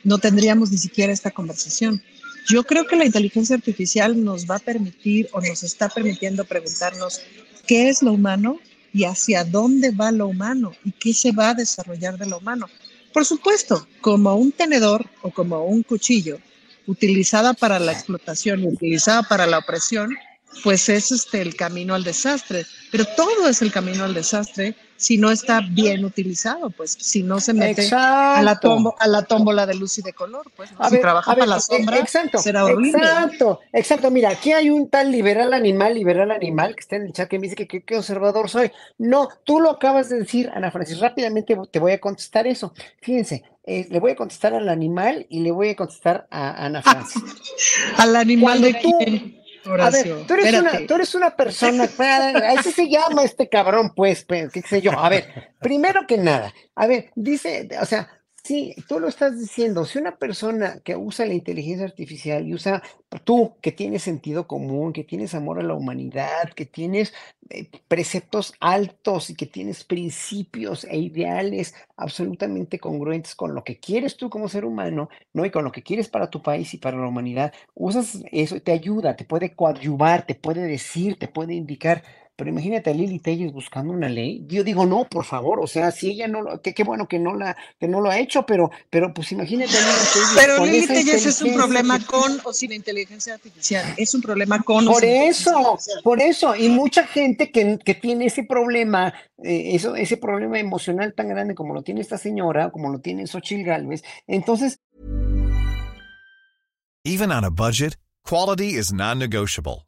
S5: No tendríamos ni siquiera esta conversación. Yo creo que la inteligencia artificial nos va a permitir o nos está permitiendo preguntarnos qué es lo humano y hacia dónde va lo humano y qué se va a desarrollar de lo humano. Por supuesto, como un tenedor o como un cuchillo, utilizada para la explotación y utilizada para la opresión, pues es este el camino al desastre. Pero todo es el camino al desastre si no está bien utilizado, pues si no se mete a la, a la tómbola de luz y de color, pues si trabaja para la sombra, exacto, será horrible.
S4: Exacto, exacto. Mira, aquí hay un tal liberal animal, liberal animal, que está en el chat que me dice que qué conservador soy. No, tú lo acabas de decir, Ana Francis. Rápidamente te voy a contestar eso. Fíjense, eh, le voy a contestar al animal y le voy a contestar a Ana Francis.
S5: al animal de quién
S4: a ver, tú eres, una, tú eres una persona, así se llama este cabrón, pues, pues, qué sé yo. A ver, primero que nada, a ver, dice, o sea, Sí, tú lo estás diciendo. Si una persona que usa la inteligencia artificial y usa, tú que tienes sentido común, que tienes amor a la humanidad, que tienes eh, preceptos altos y que tienes principios e ideales absolutamente congruentes con lo que quieres tú como ser humano, ¿no? Y con lo que quieres para tu país y para la humanidad, usas eso, te ayuda, te puede coadyuvar, te puede decir, te puede indicar. Pero imagínate a Lili Telles buscando una ley. Yo digo, no, por favor, o sea, si ella no lo, qué bueno que no la, que no lo ha hecho, pero, pero pues imagínate a Lili
S5: Telles. Pero Lili Telles es un problema con o sin inteligencia artificial. Es un problema con
S4: Por eso, por eso. Y mucha gente que, que tiene ese problema, eh, eso, ese problema emocional tan grande como lo tiene esta señora, como lo tiene Xochitl Galvez, entonces.
S2: Even on a budget, quality is non-negotiable.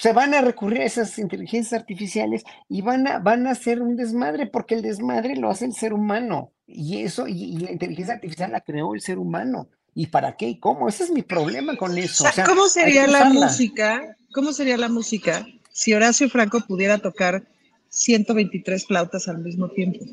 S4: Se van a recurrir a esas inteligencias artificiales y van a, van a hacer un desmadre, porque el desmadre lo hace el ser humano. Y eso, y, la inteligencia artificial la creó el ser humano. ¿Y para qué y cómo? Ese es mi problema con eso.
S5: ¿Cómo sería la música? ¿Cómo sería la música si Horacio Franco pudiera tocar 123 flautas al mismo tiempo?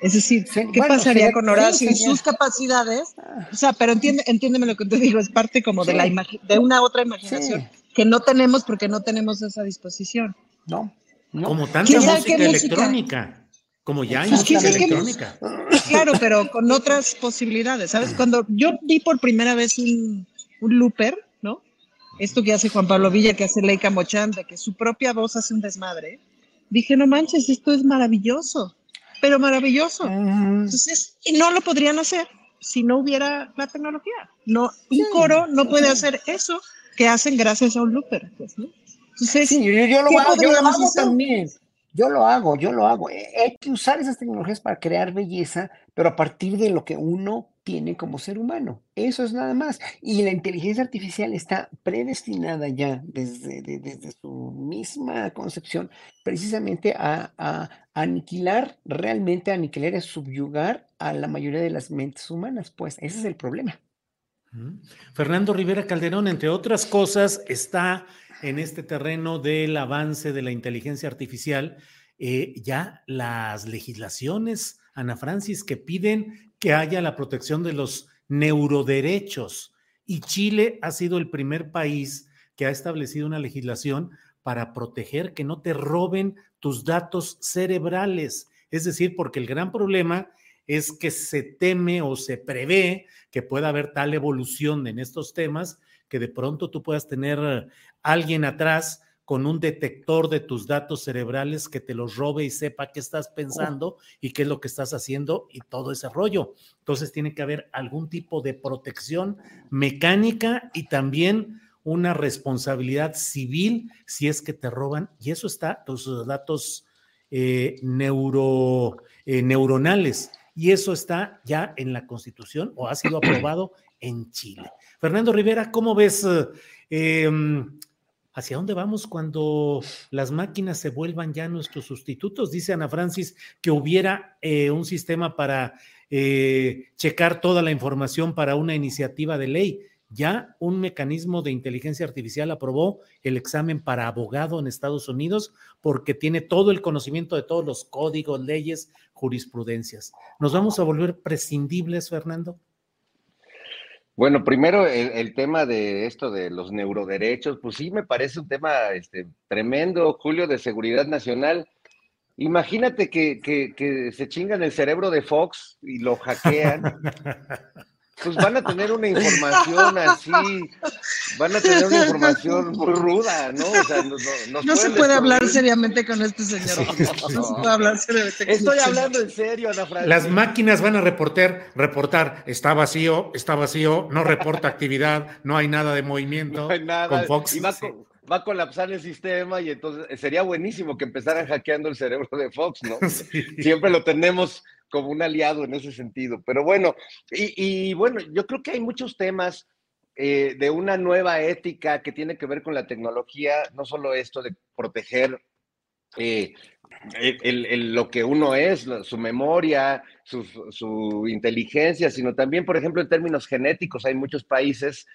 S5: Es decir, ¿qué pasaría con Horacio y sus capacidades? Ah. O sea, pero entiende, entiéndeme lo que te digo, es parte como de, la de una otra imaginación que no tenemos porque no tenemos esa disposición.
S4: No.
S3: Como tanta música electrónica. Como ya hay música electrónica.
S5: claro, pero con otras posibilidades. ¿Sabes? Cuando yo vi por primera vez un, un looper, ¿no? Esto que hace Juan Pablo Villa, que hace Leica Mochanda, que su propia voz hace un desmadre, dije, no manches, esto es maravilloso, pero maravilloso. Entonces, y no lo podrían hacer si no hubiera la tecnología. No, un coro no puede hacer eso que hacen gracias a un looper. Pues, ¿no?
S4: sí, yo, lo hago, yo lo hago también. Yo lo hago, yo lo hago. Eh, hay que usar esas tecnologías para crear belleza, pero a partir de lo que uno tiene como ser humano. Eso es nada más. Y la inteligencia artificial está predestinada ya desde, desde su misma concepción precisamente a, a, aniquilar, realmente a aniquilar, a subyugar a la mayoría de las mentes humanas. Pues ese es el problema.
S3: Fernando Rivera Calderón, entre otras cosas, está en este terreno del avance de la inteligencia artificial, eh, ya las legislaciones, Ana Francis, que piden que haya la protección de los neuroderechos. Y Chile ha sido el primer país que ha establecido una legislación para proteger que no te roben tus datos cerebrales. Es decir, porque el gran problema es que se teme o se prevé que pueda haber tal evolución en estos temas que de pronto tú puedas tener alguien atrás con un detector de tus datos cerebrales que te los robe y sepa qué estás pensando y qué es lo que estás haciendo y todo ese rollo. Entonces tiene que haber algún tipo de protección mecánica y también una responsabilidad civil si es que te roban. Y eso está, tus datos eh, eh, neuronales y eso está ya en la Constitución o ha sido aprobado en Chile. Fernando Rivera, ¿cómo ves eh, em, hacia dónde vamos cuando las máquinas se vuelvan ya nuestros sustitutos? Dice Ana Francis que hubiera eh, un sistema para eh, checar toda la información para una iniciativa de ley. Ya un mecanismo de inteligencia artificial aprobó el examen para abogado en Estados Unidos porque tiene todo el conocimiento de todos los códigos, leyes, jurisprudencias. ¿Nos vamos a volver prescindibles, Fernando?
S6: Bueno, primero el, tema de esto de los neuroderechos, pues sí me parece un tema este, tremendo, Julio, de seguridad nacional. Imagínate que, que, que, se chingan el cerebro de Fox y lo hackean. pues van a tener una información así, van a tener una información muy ruda, ¿no? O sea, no,
S5: no se puede hablar seriamente con este señor. No, se puede hablar seriamente
S6: con Estoy este hablando en serio, Ana Francis.
S3: Las máquinas van a reportar, reportar, está vacío, está vacío, no reporta actividad, no hay nada de movimiento.
S6: No hay nada. Con Fox. Y va, va a colapsar el sistema y entonces sería buenísimo que empezaran hackeando el cerebro de Fox, ¿no? Siempre lo tenemos como un aliado en ese sentido. Pero bueno, y, bueno, yo creo que hay muchos temas eh, de una nueva ética que tiene que ver con la tecnología, no solo esto de proteger eh, lo que uno es, su memoria, su, inteligencia, sino también, por ejemplo, en términos genéticos, hay muchos países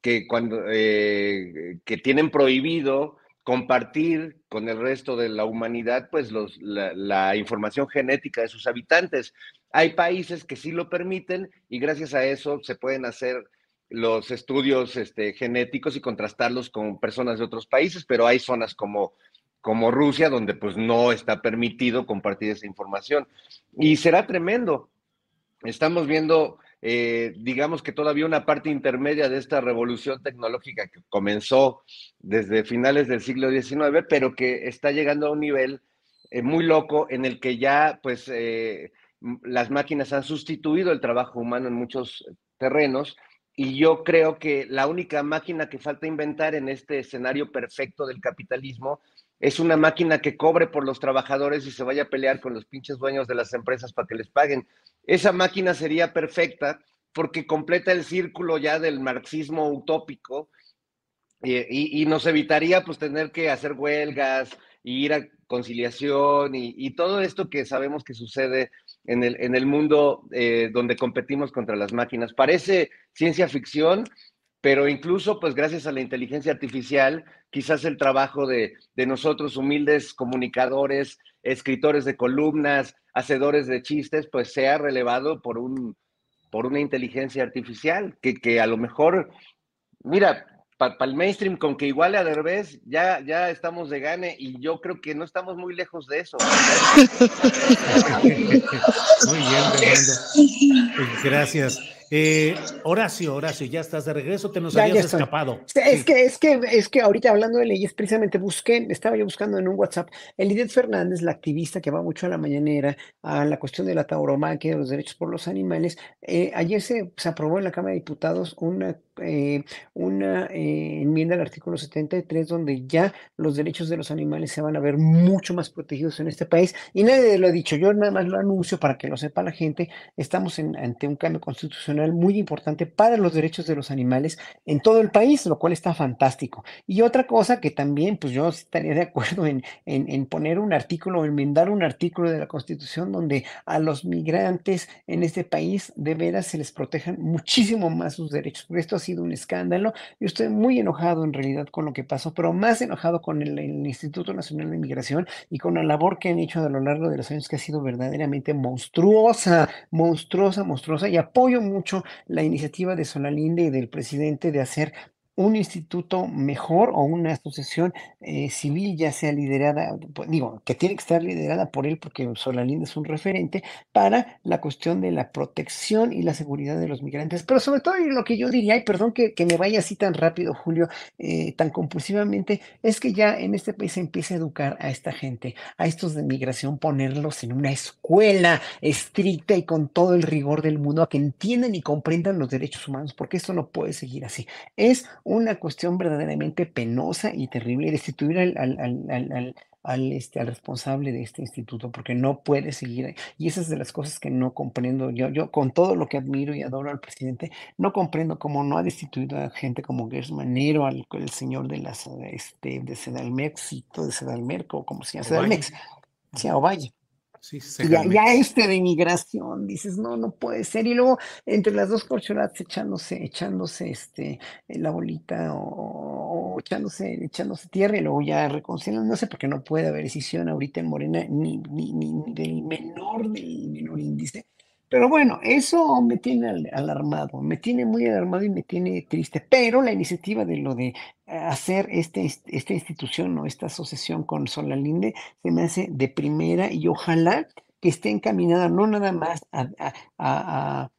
S6: que, cuando, eh, que tienen prohibido compartir con el resto de la humanidad pues los, la, información genética de sus habitantes. Hay países que sí lo permiten y gracias a eso se pueden hacer los estudios este, genéticos y contrastarlos con personas de otros países, pero hay zonas como, como Rusia donde pues no está permitido compartir esa información. Y será tremendo. Estamos viendo eh, digamos que todavía una parte intermedia de esta revolución tecnológica que comenzó desde finales del siglo XIX, pero que está llegando a un nivel eh, muy loco en el que ya pues eh, las máquinas han sustituido el trabajo humano en muchos terrenos y yo creo que la única máquina que falta inventar en este escenario perfecto del capitalismo es una máquina que cobre por los trabajadores y se vaya a pelear con los pinches dueños de las empresas para que les paguen. Esa máquina sería perfecta porque completa el círculo ya del marxismo utópico y, nos evitaría pues tener que hacer huelgas y ir a conciliación y, todo esto que sabemos que sucede en el, en el mundo eh, donde competimos contra las máquinas. Parece ciencia ficción, pero incluso pues gracias a la inteligencia artificial, quizás el trabajo de, nosotros humildes comunicadores, escritores de columnas, hacedores de chistes, pues sea relevado por, un, por una inteligencia artificial que, que a lo mejor, mira, para el mainstream, con que iguale a Derbez, ya, ya estamos de gane y yo creo que no estamos muy lejos de eso.
S3: muy bien, Gracias. Eh, Horacio, Horacio, ya estás de regreso, te nos habías escapado.
S4: Es que, es que, es que ahorita hablando de leyes, precisamente busqué, estaba yo buscando en un WhatsApp, Elidet Fernández, la activista que va mucho a la mañanera a la cuestión de la tauromaquia, de los derechos por los animales, eh, ayer se, se aprobó en la Cámara de Diputados una eh, una eh, enmienda al artículo 73 donde ya los derechos de los animales se van a ver mucho más protegidos en este país y nadie lo ha dicho, yo nada más lo anuncio para que lo sepa la gente, estamos ante un cambio constitucional muy importante para los derechos de los animales en todo el país, lo cual está fantástico. Y otra cosa que también, pues yo estaría de acuerdo en, en, poner un artículo, enmendar un artículo de la Constitución donde a los migrantes en este país de veras se les protejan muchísimo más sus derechos, porque esto sido un escándalo. Yo estoy muy enojado en realidad con lo que pasó, pero más enojado con el, Instituto Nacional de Migración y con la labor que han hecho a lo largo de los años, que ha sido verdaderamente monstruosa, monstruosa, monstruosa. Y apoyo mucho la iniciativa de Solalinde y del presidente de hacer un instituto mejor o una asociación eh, civil, ya sea liderada, pues, digo, que tiene que estar liderada por él porque Solalinde es un referente para la cuestión de la protección y la seguridad de los migrantes. Pero sobre todo lo que yo diría, y perdón que, me vaya así tan rápido, Julio, eh, tan compulsivamente, es que ya en este país se empiece a educar a esta gente, a estos de migración, ponerlos en una escuela estricta y con todo el rigor del mundo, a que entiendan y comprendan los derechos humanos, porque esto no puede seguir así. Es una cuestión verdaderamente penosa y terrible destituir al, al, al, este, al responsable de este instituto, porque no puede seguir. Y esas de las cosas que no comprendo. Yo, yo con todo lo que admiro y adoro al presidente, no comprendo cómo no ha destituido a gente como Gersmanero, al el señor de las este, de Sedalmex, de Sedalmerco, o como se llama, Sedalmex, sí, Ovalle ya, este de inmigración, dices, no, no puede ser. Y luego entre las dos corcholatas echándose, echándose este, la bolita o, echándose, echándose tierra y luego ya reconciliándose porque no puede haber decisión ahorita en Morena ni, ni, ni del menor, del menor índice Pero bueno, eso me tiene alarmado, me tiene muy alarmado y me tiene triste. Pero la iniciativa de lo de hacer este, esta institución o esta asociación con Solalinde se me hace de primera y ojalá que esté encaminada no nada más a,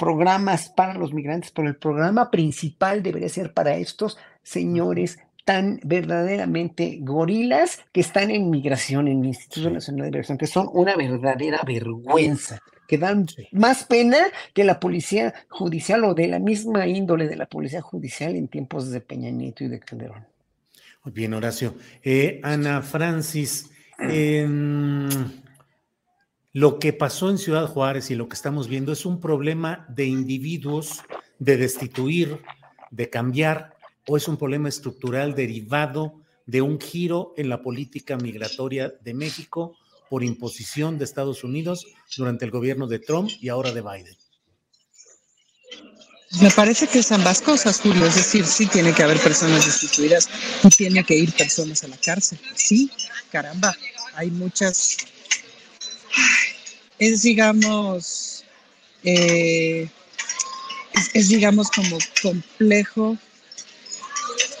S4: programas para los migrantes, pero el programa principal debería ser para estos señores tan verdaderamente gorilas que están en migración en el Instituto Nacional de Migración, que son una verdadera vergüenza, que dan más pena que la policía judicial o de la misma índole de la policía judicial en tiempos de Peña Nieto y de Calderón.
S3: Muy bien, Horacio. Eh, Ana Francis, lo que pasó en Ciudad Juárez y lo que estamos viendo es un problema de individuos, de destituir, de cambiar, o es un problema estructural derivado de un giro en la política migratoria de México por imposición de Estados Unidos durante el gobierno de Trump y ahora de Biden.
S5: Me parece que es ambas cosas, Julio. Es decir, sí tiene que haber personas destituidas y tiene que ir personas a la cárcel. Sí, caramba, hay muchas es digamos, eh, es, digamos como complejo,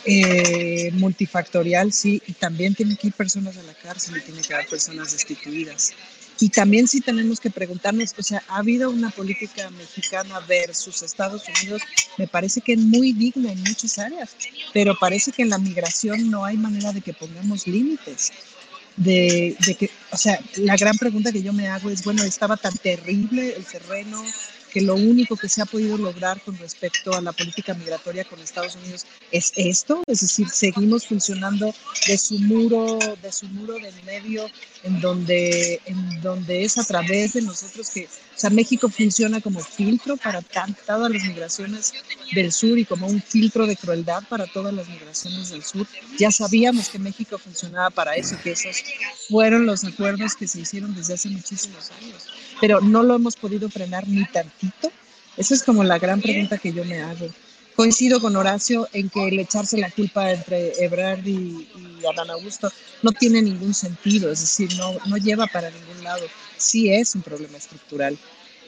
S5: eh, multifactorial, sí, y también tiene que ir personas a la cárcel y tiene que haber personas destituidas. Y también sí tenemos que preguntarnos, o sea, ha habido una política mexicana versus Estados Unidos, me parece que es muy digna en muchas áreas, pero parece que en la migración no hay manera de que pongamos límites de, que, o sea, la gran pregunta que yo me hago es, bueno, estaba tan terrible el terreno que lo único que se ha podido lograr con respecto a la política migratoria con Estados Unidos es esto, es decir, seguimos funcionando de su muro, de su muro del medio, en donde, en donde es a través de nosotros que, o sea, México funciona como filtro para todas las migraciones del sur y como un filtro de crueldad para todas las migraciones del sur. Ya sabíamos que México funcionaba para eso, que esos fueron los acuerdos que se hicieron desde hace muchísimos años pero no lo hemos podido frenar ni tantito. Esa es como la gran pregunta que yo me hago. Coincido con Horacio en que el echarse la culpa entre Ebrard y, Adán Augusto no tiene ningún sentido, es decir, no, no lleva para ningún lado. Sí es un problema estructural.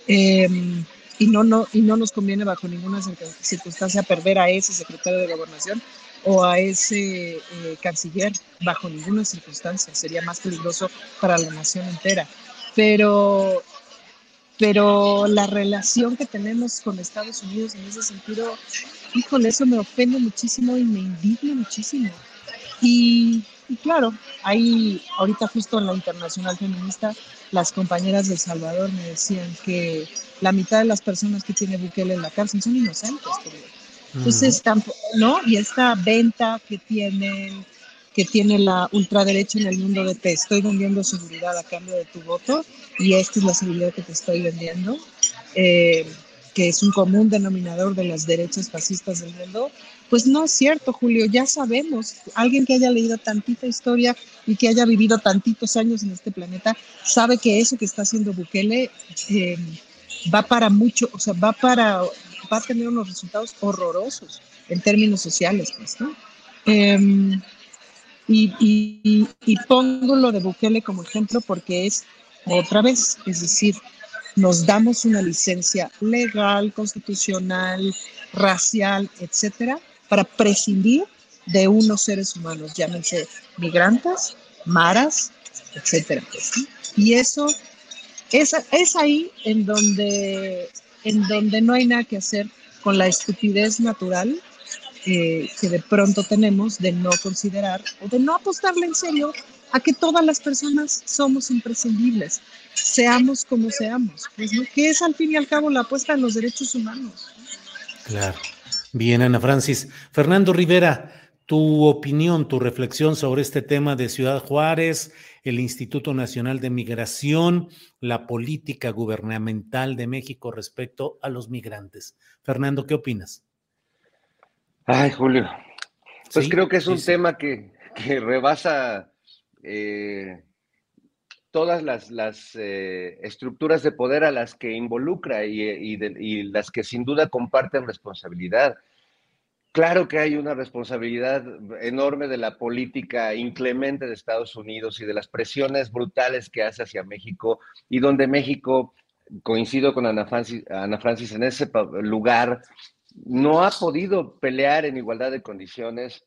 S5: Em, y, no, no, y no nos conviene bajo ninguna circunstancia perder a ese secretario de gobernación o a ese eh, canciller bajo ninguna circunstancia. Sería más peligroso para la nación entera. Pero pero la relación que tenemos con Estados Unidos en ese sentido, híjole, eso me ofende muchísimo y me indigna muchísimo. Y, claro, ahí ahorita justo en la Internacional Feminista, las compañeras de El Salvador me decían que la mitad de las personas que tiene Bukele en la cárcel son inocentes. Entonces, ¿no? Y esta venta que tienen que tiene la ultraderecha en el mundo de te estoy vendiendo seguridad a cambio de tu voto y esta es la seguridad que te estoy vendiendo, eh, que es un común denominador de las derechas fascistas del mundo, pues no es cierto, Julio, ya sabemos, alguien que haya leído tantita historia y que haya vivido tantitos años en este planeta, sabe que eso que está haciendo Bukele eh, va para mucho, o sea, va para, va a tener unos resultados horrorosos en términos sociales, pues, ¿no? Em, y, pongo lo de Bukele como ejemplo porque es otra vez, es decir, nos damos una licencia legal, constitucional, racial, etcétera, para prescindir de unos seres humanos, llámense migrantes, maras, etcétera. Y eso es, es ahí en donde, en donde no hay nada que hacer con la estupidez natural que de pronto tenemos de no considerar o de no apostarle en serio a que todas las personas somos imprescindibles, seamos como seamos, pues, que es al fin y al cabo la apuesta en los derechos humanos.
S3: Claro. Bien, Ana Francis. Fernando Rivera, tu opinión, tu reflexión sobre este tema de Ciudad Juárez, el Instituto Nacional de Migración, la política gubernamental de México respecto a los migrantes. Fernando, ¿qué opinas?
S6: Ay, Julio. Pues creo que es un tema que, rebasa eh, todas las, eh, estructuras de poder a las que involucra y, las que sin duda comparten responsabilidad. Claro que hay una responsabilidad enorme de la política inclemente de Estados Unidos y de las presiones brutales que hace hacia México y donde México coincido con Ana Francis, Ana Francis en ese lugar, no ha podido pelear en igualdad de condiciones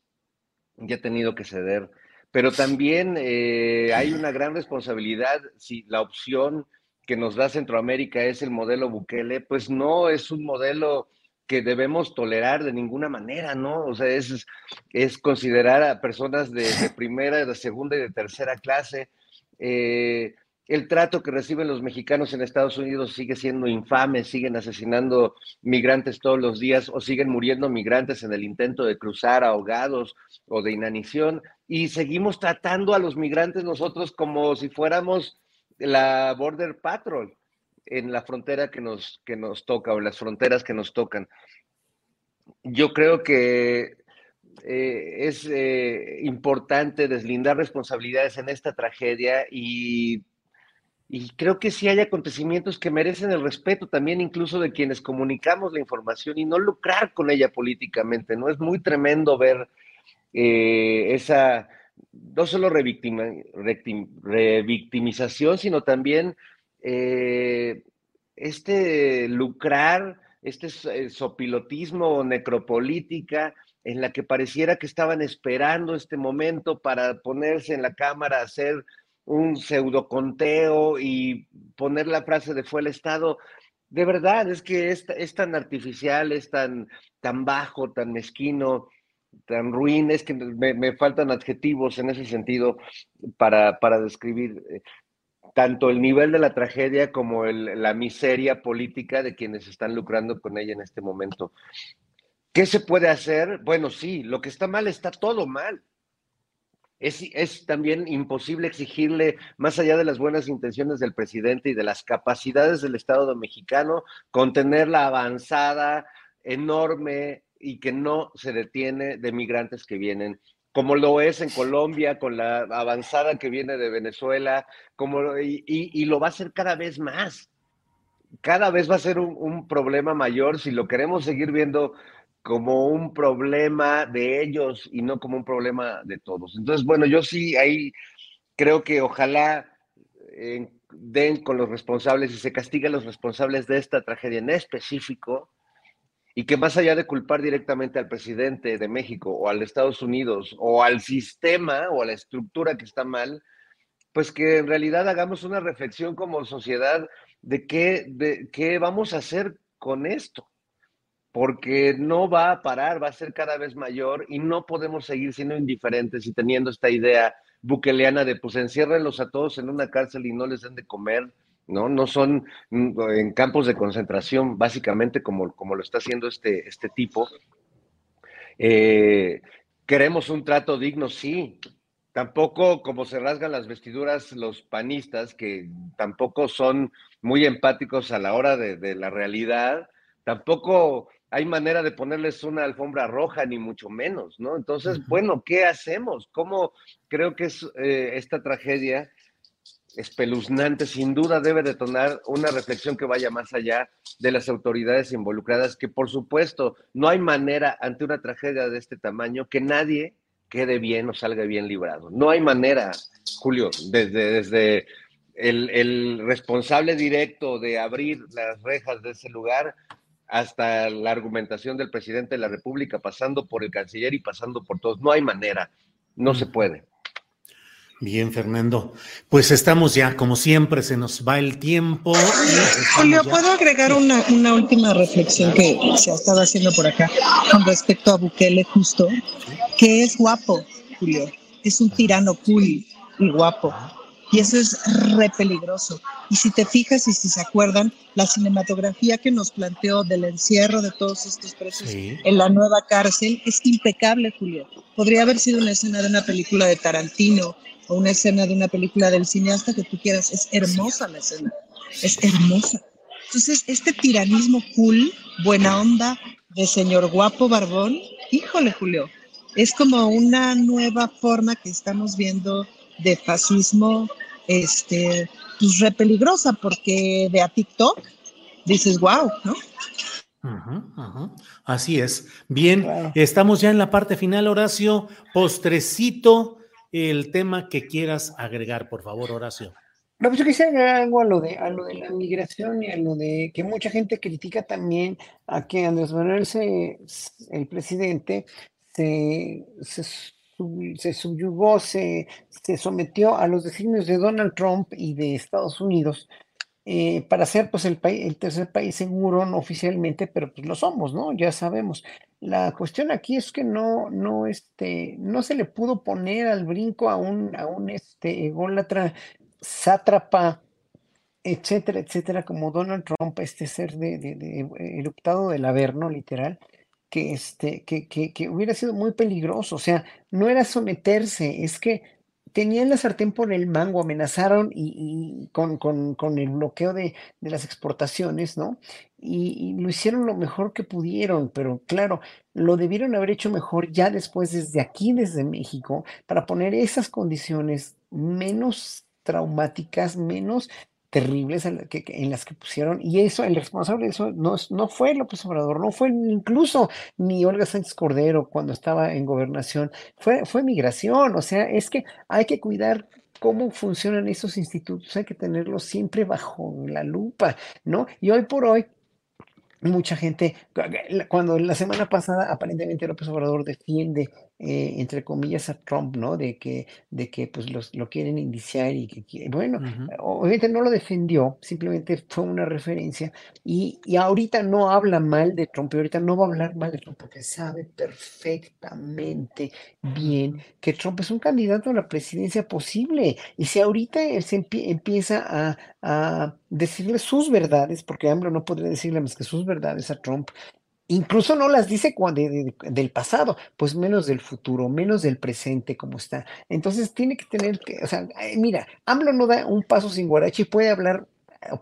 S6: y ha tenido que ceder. Pero también eh, hay una gran responsabilidad si la opción que nos da Centroamérica es el modelo Bukele, pues no es un modelo que debemos tolerar de ninguna manera, ¿no? O sea, es, es considerar a personas de, primera, de segunda y de tercera clase. Eh, el trato que reciben los mexicanos en Estados Unidos sigue siendo infame, siguen asesinando migrantes todos los días o siguen muriendo migrantes en el intento de cruzar ahogados o de inanición y seguimos tratando a los migrantes nosotros como si fuéramos la Border Patrol en la frontera que nos, que nos toca o las fronteras que nos tocan. Yo creo que eh, es eh, importante deslindar responsabilidades en esta tragedia y y creo que sí hay acontecimientos que merecen el respeto también incluso de quienes comunicamos la información y no lucrar con ella políticamente, ¿no? Es muy tremendo ver eh, esa, no solo revictimización, sino también eh, este lucrar, este eh, sopilotismo necropolítica en la que pareciera que estaban esperando este momento para ponerse en la cámara a hacer un pseudoconteo y poner la frase de fue el Estado. De verdad, es que es, tan artificial, es tan, tan bajo, tan mezquino, tan ruin, es que me, faltan adjetivos en ese sentido para, para describir eh, tanto el nivel de la tragedia como la miseria política de quienes están lucrando con ella en este momento. ¿Qué se puede hacer? Bueno, sí, lo que está mal está todo mal. Es, también imposible exigirle, más allá de las buenas intenciones del presidente y de las capacidades del Estado mexicano, contener la avanzada enorme y que no se detiene de migrantes que vienen, como lo es en Colombia, con la avanzada que viene de Venezuela, como, y, lo va a hacer cada vez más. Cada vez va a ser un problema mayor si lo queremos seguir viendo como un problema de ellos y no como un problema de todos. Entonces, bueno, yo sí ahí creo que ojalá eh, den con los responsables y se castiguen los responsables de esta tragedia en específico y que más allá de culpar directamente al presidente de México o al Estados Unidos o al sistema o a la estructura que está mal, pues que en realidad hagamos una reflexión como sociedad de qué, de qué vamos a hacer con esto porque no va a parar, va a ser cada vez mayor y no podemos seguir siendo indiferentes y teniendo esta idea buqueleana de pues enciérrenlos a todos en una cárcel y no les den de comer, ¿no? No son mm, en campos de concentración, básicamente como, como lo está haciendo este, este tipo. Eh, queremos un trato digno, sí. Tampoco como se rasgan las vestiduras los panistas, que tampoco son muy empáticos a la hora de, de la realidad, tampoco hay manera de ponerles una alfombra roja, ni mucho menos, ¿no? Entonces, bueno, ¿qué hacemos? ¿Cómo creo que es eh, esta tragedia espeluznante, sin duda debe detonar una reflexión que vaya más allá de las autoridades involucradas, que por supuesto no hay manera ante una tragedia de este tamaño que nadie quede bien o salga bien librado. No hay manera, Julio, desde, desde el, el responsable directo de abrir las rejas de ese lugar hasta la argumentación del presidente de la República, pasando por el canciller y pasando por todos. No hay manera, no se puede.
S3: Bien, Fernando. Pues estamos ya, como siempre, se nos va el tiempo.
S5: Julio, ¿puedo agregar una, una, última reflexión que se ha estado haciendo por acá con respecto a Bukele justo? Que es guapo, Julio. Es un tirano cool y guapo. Y eso es re peligroso. Y si te fijas y si se acuerdan, la cinematografía que nos planteó del encierro de todos estos presos en la nueva cárcel es impecable, Julio. Podría haber sido una escena de una película de Tarantino o una escena de una película del cineasta que tú quieras. Es hermosa la escena. Es hermosa. Entonces, este tiranismo cool, buena onda, de señor guapo barbón, híjole, Julio, es como una nueva forma que estamos viendo de fascismo, este, pues re peligrosa, porque de a TikTok dices, wow, ¿no?
S3: Así es. Bien, estamos ya en la parte final, Horacio. Postrecito, el tema que quieras agregar, por favor, Horacio.
S4: No, pues yo quisiera agregar algo a lo de a lo de la migración y a lo de que mucha gente critica también a que Andrés Manuel se, el presidente se, se, se subyugó, se, se sometió a los designios de Donald Trump y de Estados Unidos eh, para ser pues el, país, el tercer país seguro, no oficialmente, pero pues lo somos, ¿no? Ya sabemos. La cuestión aquí es que no, no, este, no se le pudo poner al brinco a un, a un este, ególatra sátrapa, etcétera, etcétera, como Donald Trump, este ser de, de, de eruptado del Averno, literal, que, este, que, que, que hubiera sido muy peligroso. O sea, no era someterse, es que tenían la sartén por el mango, amenazaron y, con, con, con, el bloqueo de, de las exportaciones, ¿no? Y, y, lo hicieron lo mejor que pudieron, pero claro, lo debieron haber hecho mejor ya después desde aquí, desde México, para poner esas condiciones menos traumáticas, menos terribles en, que, en, las que pusieron, y eso, el responsable de eso no, no fue López Obrador, no fue incluso ni Olga Sánchez Cordero cuando estaba en gobernación, fue, fue migración, o sea, es que hay que cuidar cómo funcionan esos institutos, hay que tenerlos siempre bajo la lupa, ¿no? Y hoy por hoy, mucha gente, cuando la semana pasada aparentemente López Obrador defiende eh, entre comillas, a Trump, ¿no? De que, de que pues los, lo quieren indiciar y que, bueno, obviamente no lo defendió, simplemente fue una referencia y, y, ahorita no habla mal de Trump, y ahorita no va a hablar mal de Trump porque sabe perfectamente bien que Trump es un candidato a la presidencia posible y si ahorita se empieza a, a decirle sus verdades, porque AMLO no podría decirle más que sus verdades a Trump, Incluso no las dice del pasado, pues menos del futuro, menos del presente como está. Entonces tiene que tener que, o sea, mira, AMLO no da un paso sin guarachi, puede hablar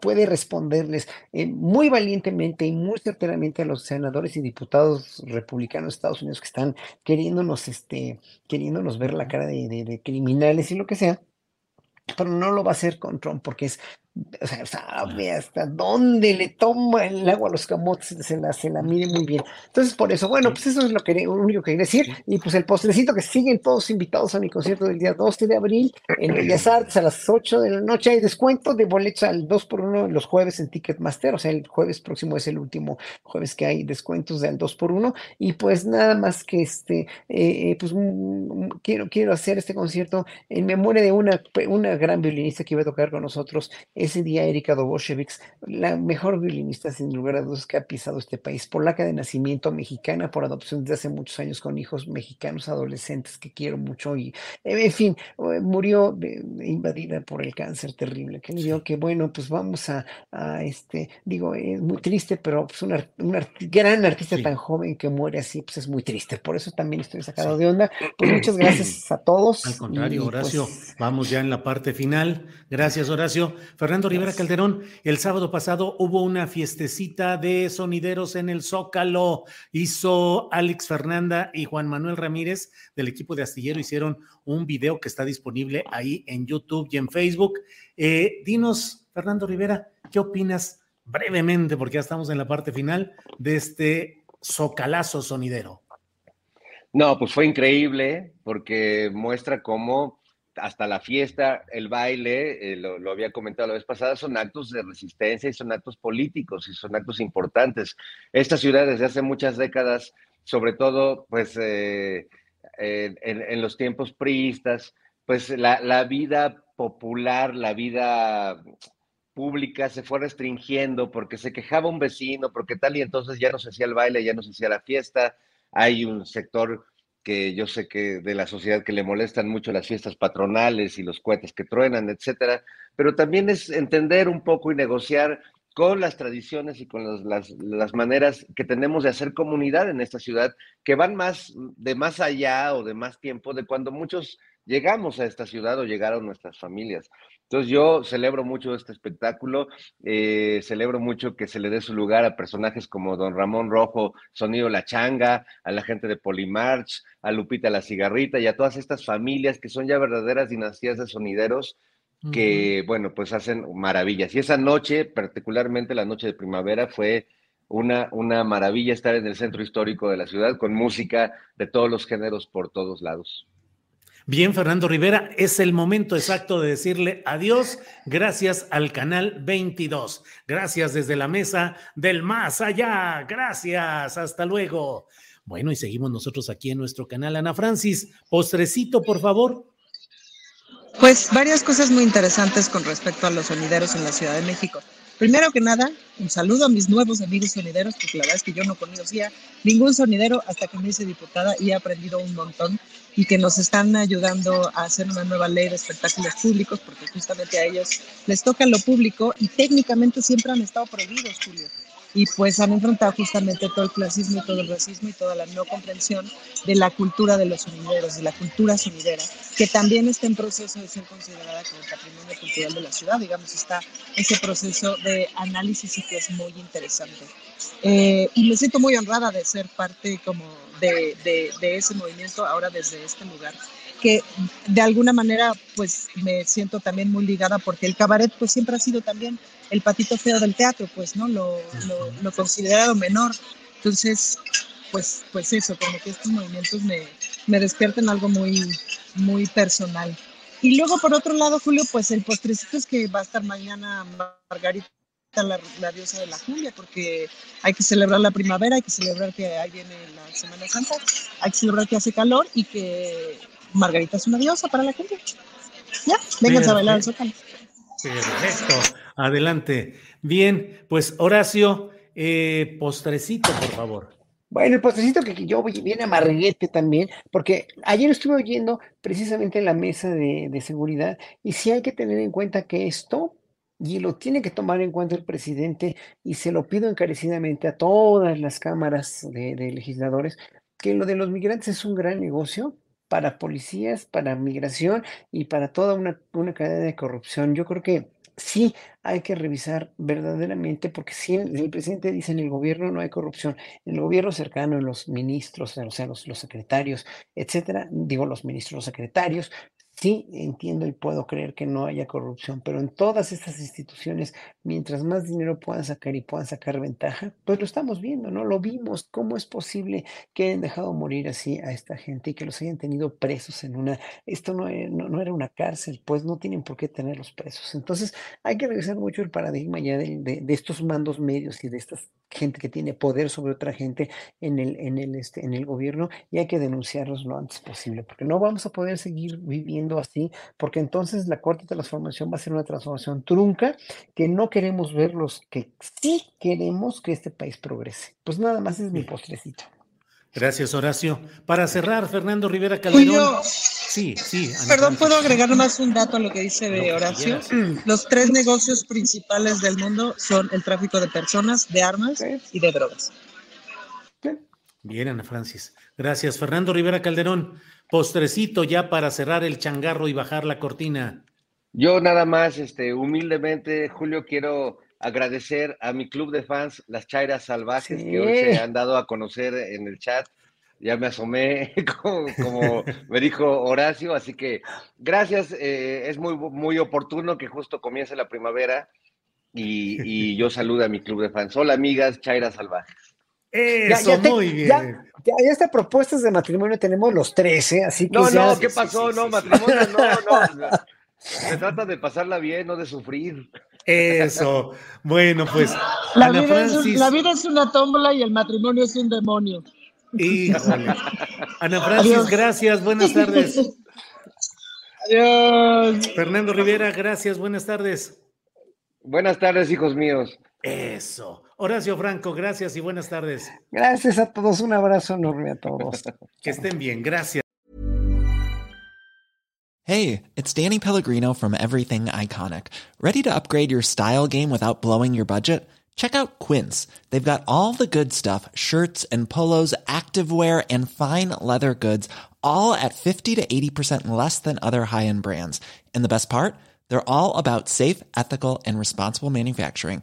S4: puede responderles eh, muy valientemente y muy certeramente a los senadores y diputados republicanos de Estados Unidos que están queriéndonos, este, queriéndonos ver la cara de, de criminales y lo que sea, pero no lo va a hacer con Trump porque es o sea, sabe hasta dónde le toma el agua a los camotes, se la, se la muy bien. Entonces, por eso, bueno, pues eso es lo, que, lo único que quería decir. Y pues el postrecito que siguen todos invitados a mi concierto del día 12 de abril en Bellas Artes a las 8 de la noche. Hay descuento de boletos al 2 por 1 los jueves en Ticketmaster, o sea, el jueves próximo es el último jueves que hay descuentos del 2 por 1 Y pues nada más que este, eh, eh, pues mm, mm, quiero, quiero hacer este concierto en memoria de una, una gran violinista que iba a tocar con nosotros ese día Erika Doboshevics, la mejor violinista sin lugar a dudas que ha pisado este país, polaca de nacimiento, mexicana por adopción desde hace muchos años con hijos mexicanos adolescentes que quiero mucho y en fin, eh, murió de, invadida por el cáncer terrible que le dio, que bueno, pues vamos a, a este, digo, es muy triste, pero pues una, una gran artista tan joven que muere así, pues es muy triste, por eso también estoy sacado de onda. Pues muchas gracias a todos.
S3: Al contrario, Horacio, pues vamos ya en la parte final. Gracias, Horacio. Fernando Rivera Calderón, el sábado pasado hubo una fiestecita de sonideros en el Zócalo. Hizo Alex Fernanda y Juan Manuel Ramírez del equipo de Astillero, hicieron un video que está disponible ahí en YouTube y en Facebook. Eh, dinos, Fernando Rivera, ¿qué opinas brevemente, porque ya estamos en la parte final de este Zocalazo sonidero?
S6: No, pues fue increíble porque muestra cómo hasta la fiesta, el baile, eh, lo, había comentado la vez pasada, son actos de resistencia y son actos políticos y son actos importantes. Esta ciudad desde hace muchas décadas, sobre todo pues eh, en, los tiempos priistas, pues la, la, vida popular, la vida pública se fue restringiendo porque se quejaba un vecino, porque tal y entonces ya no se hacía el baile, ya no se hacía la fiesta. Hay un sector que yo sé que de la sociedad que le molestan mucho las fiestas patronales y los cohetes que truenan, etcétera, pero también es entender un poco y negociar con las tradiciones y con las, las, maneras que tenemos de hacer comunidad en esta ciudad, que van más de más allá o de más tiempo de cuando muchos llegamos a esta ciudad o llegaron nuestras familias. Entonces yo celebro mucho este espectáculo, eh, celebro mucho que se le dé su lugar a personajes como Don Ramón Rojo, Sonido La Changa, a la gente de Polimarch, a Lupita La Cigarrita y a todas estas familias que son ya verdaderas dinastías de sonideros que, bueno, pues hacen maravillas. Y esa noche, particularmente la noche de primavera, fue una, una maravilla estar en el centro histórico de la ciudad con música de todos los géneros por todos lados.
S3: Bien, Fernando Rivera, es el momento exacto de decirle adiós. Gracias al canal 22. Gracias desde la mesa del más allá. Gracias. Hasta luego. Bueno, y seguimos nosotros aquí en nuestro canal. Ana Francis, postrecito, por favor.
S5: Pues varias cosas muy interesantes con respecto a los sonideros en la Ciudad de México. Primero que nada, un saludo a mis nuevos amigos sonideros, porque la verdad es que yo no conocía ningún sonidero hasta que me hice diputada y he aprendido un montón y que nos están ayudando a hacer una nueva ley de espectáculos públicos, porque justamente a ellos les toca lo público y técnicamente siempre han estado prohibidos, Julio y pues han enfrentado justamente todo el clasismo y todo el racismo y toda la no comprensión de la cultura de los sonideros, de la cultura sonidera, que también está en proceso de ser considerada como patrimonio cultural de la ciudad, digamos, está ese proceso de análisis y que es muy interesante. Eh, y me siento muy honrada de ser parte como de, de, de ese movimiento ahora desde este lugar que de alguna manera pues me siento también muy ligada porque el cabaret pues siempre ha sido también el patito feo del teatro, pues, ¿no? Lo, lo, considerado menor. Entonces, pues, pues eso, como que estos movimientos me, me despiertan algo muy, muy personal. Y luego, por otro lado, Julio, pues el postrecito es que va a estar mañana Margarita, la, la, diosa de la cumbia, porque hay que celebrar la primavera, hay que celebrar que ahí viene la Semana Santa, hay que celebrar que hace calor y que Margarita es una diosa para la cumbia. Ya, vénganse a bailar al zócalo.
S3: Perfecto. Adelante. Bien, pues Horacio, eh, postrecito, por favor.
S4: Bueno, el postrecito que yo viene amarguete también, porque ayer estuve oyendo precisamente en la mesa de, seguridad y sí hay que tener en cuenta que esto, y lo tiene que tomar en cuenta el presidente, y se lo pido encarecidamente a todas las cámaras de, de legisladores, que lo de los migrantes es un gran negocio, para policías, para migración y para toda una, una cadena de corrupción. Yo creo que sí hay que revisar verdaderamente, porque si el presidente dice en el gobierno no hay corrupción, en el gobierno cercano, en los ministros, o sea, los, los secretarios, etcétera, digo los ministros, los secretarios, Sí, entiendo y puedo creer que no haya corrupción, pero en todas estas instituciones, mientras más dinero puedan sacar y puedan sacar ventaja, pues lo estamos viendo, ¿no? Lo vimos. ¿Cómo es posible que hayan dejado morir así a esta gente y que los hayan tenido presos en una... Esto no, e, no, era una cárcel, pues no tienen por qué tenerlos presos. Entonces, hay que revisar mucho el paradigma ya de, de, estos mandos medios y de esta gente que tiene poder sobre otra gente en el, en el, este, en el gobierno y hay que denunciarlos lo antes posible, porque no vamos a poder seguir viviendo así, porque entonces la cuarta transformación va a ser una transformación trunca que no queremos ver los que sí queremos que este país progrese. Pues nada más es mi postrecito.
S3: Gracias, Horacio. Para cerrar, Fernando Rivera Calderón. Sí, sí.
S5: Perdón, ¿puedo agregar más un dato a lo que dice de Horacio? Los tres negocios principales del mundo son el tráfico de personas, de armas y de drogas.
S3: Bien, Ana Francis. Gracias. Fernando Rivera Calderón, postrecito ya para cerrar el changarro y bajar la cortina.
S6: Yo nada más, este, humildemente, Julio, quiero agradecer a mi club de fans, las Chairas Salvajes, que hoy se han dado a conocer en el chat. Ya me asomé, como, me dijo Horacio, así que gracias. Eh, es muy, muy oportuno que justo comience la primavera y, y yo saludo a mi club de fans. Hola, amigas Chairas Salvajes.
S3: Eso, muy bien.
S4: Ya, ya, estas propuestas de matrimonio tenemos los tres, ¿eh? Así que.
S6: No, no, ¿qué pasó? no, matrimonio, no, no. Se trata de pasarla bien, no de sufrir.
S3: Eso. Bueno, pues.
S5: La, vida, es la vida es una tómbola y el matrimonio es un demonio.
S3: Híjole. Ana Francis, gracias, buenas tardes.
S5: Adiós.
S3: Fernando Rivera, gracias, buenas tardes.
S6: Buenas tardes, hijos míos.
S3: Eso. Horacio Franco, gracias y buenas tardes.
S4: Gracias a todos, un abrazo enorme a todos.
S3: que estén bien, gracias.
S7: Hey, it's Danny Pellegrino from Everything Iconic. Ready to upgrade your style game without blowing your budget? Check out Quince. They've got all the good stuff, shirts and polos, activewear and fine leather goods, all at 50 to 80% less than other high-end brands. And the best part? They're all about safe, ethical and responsible manufacturing.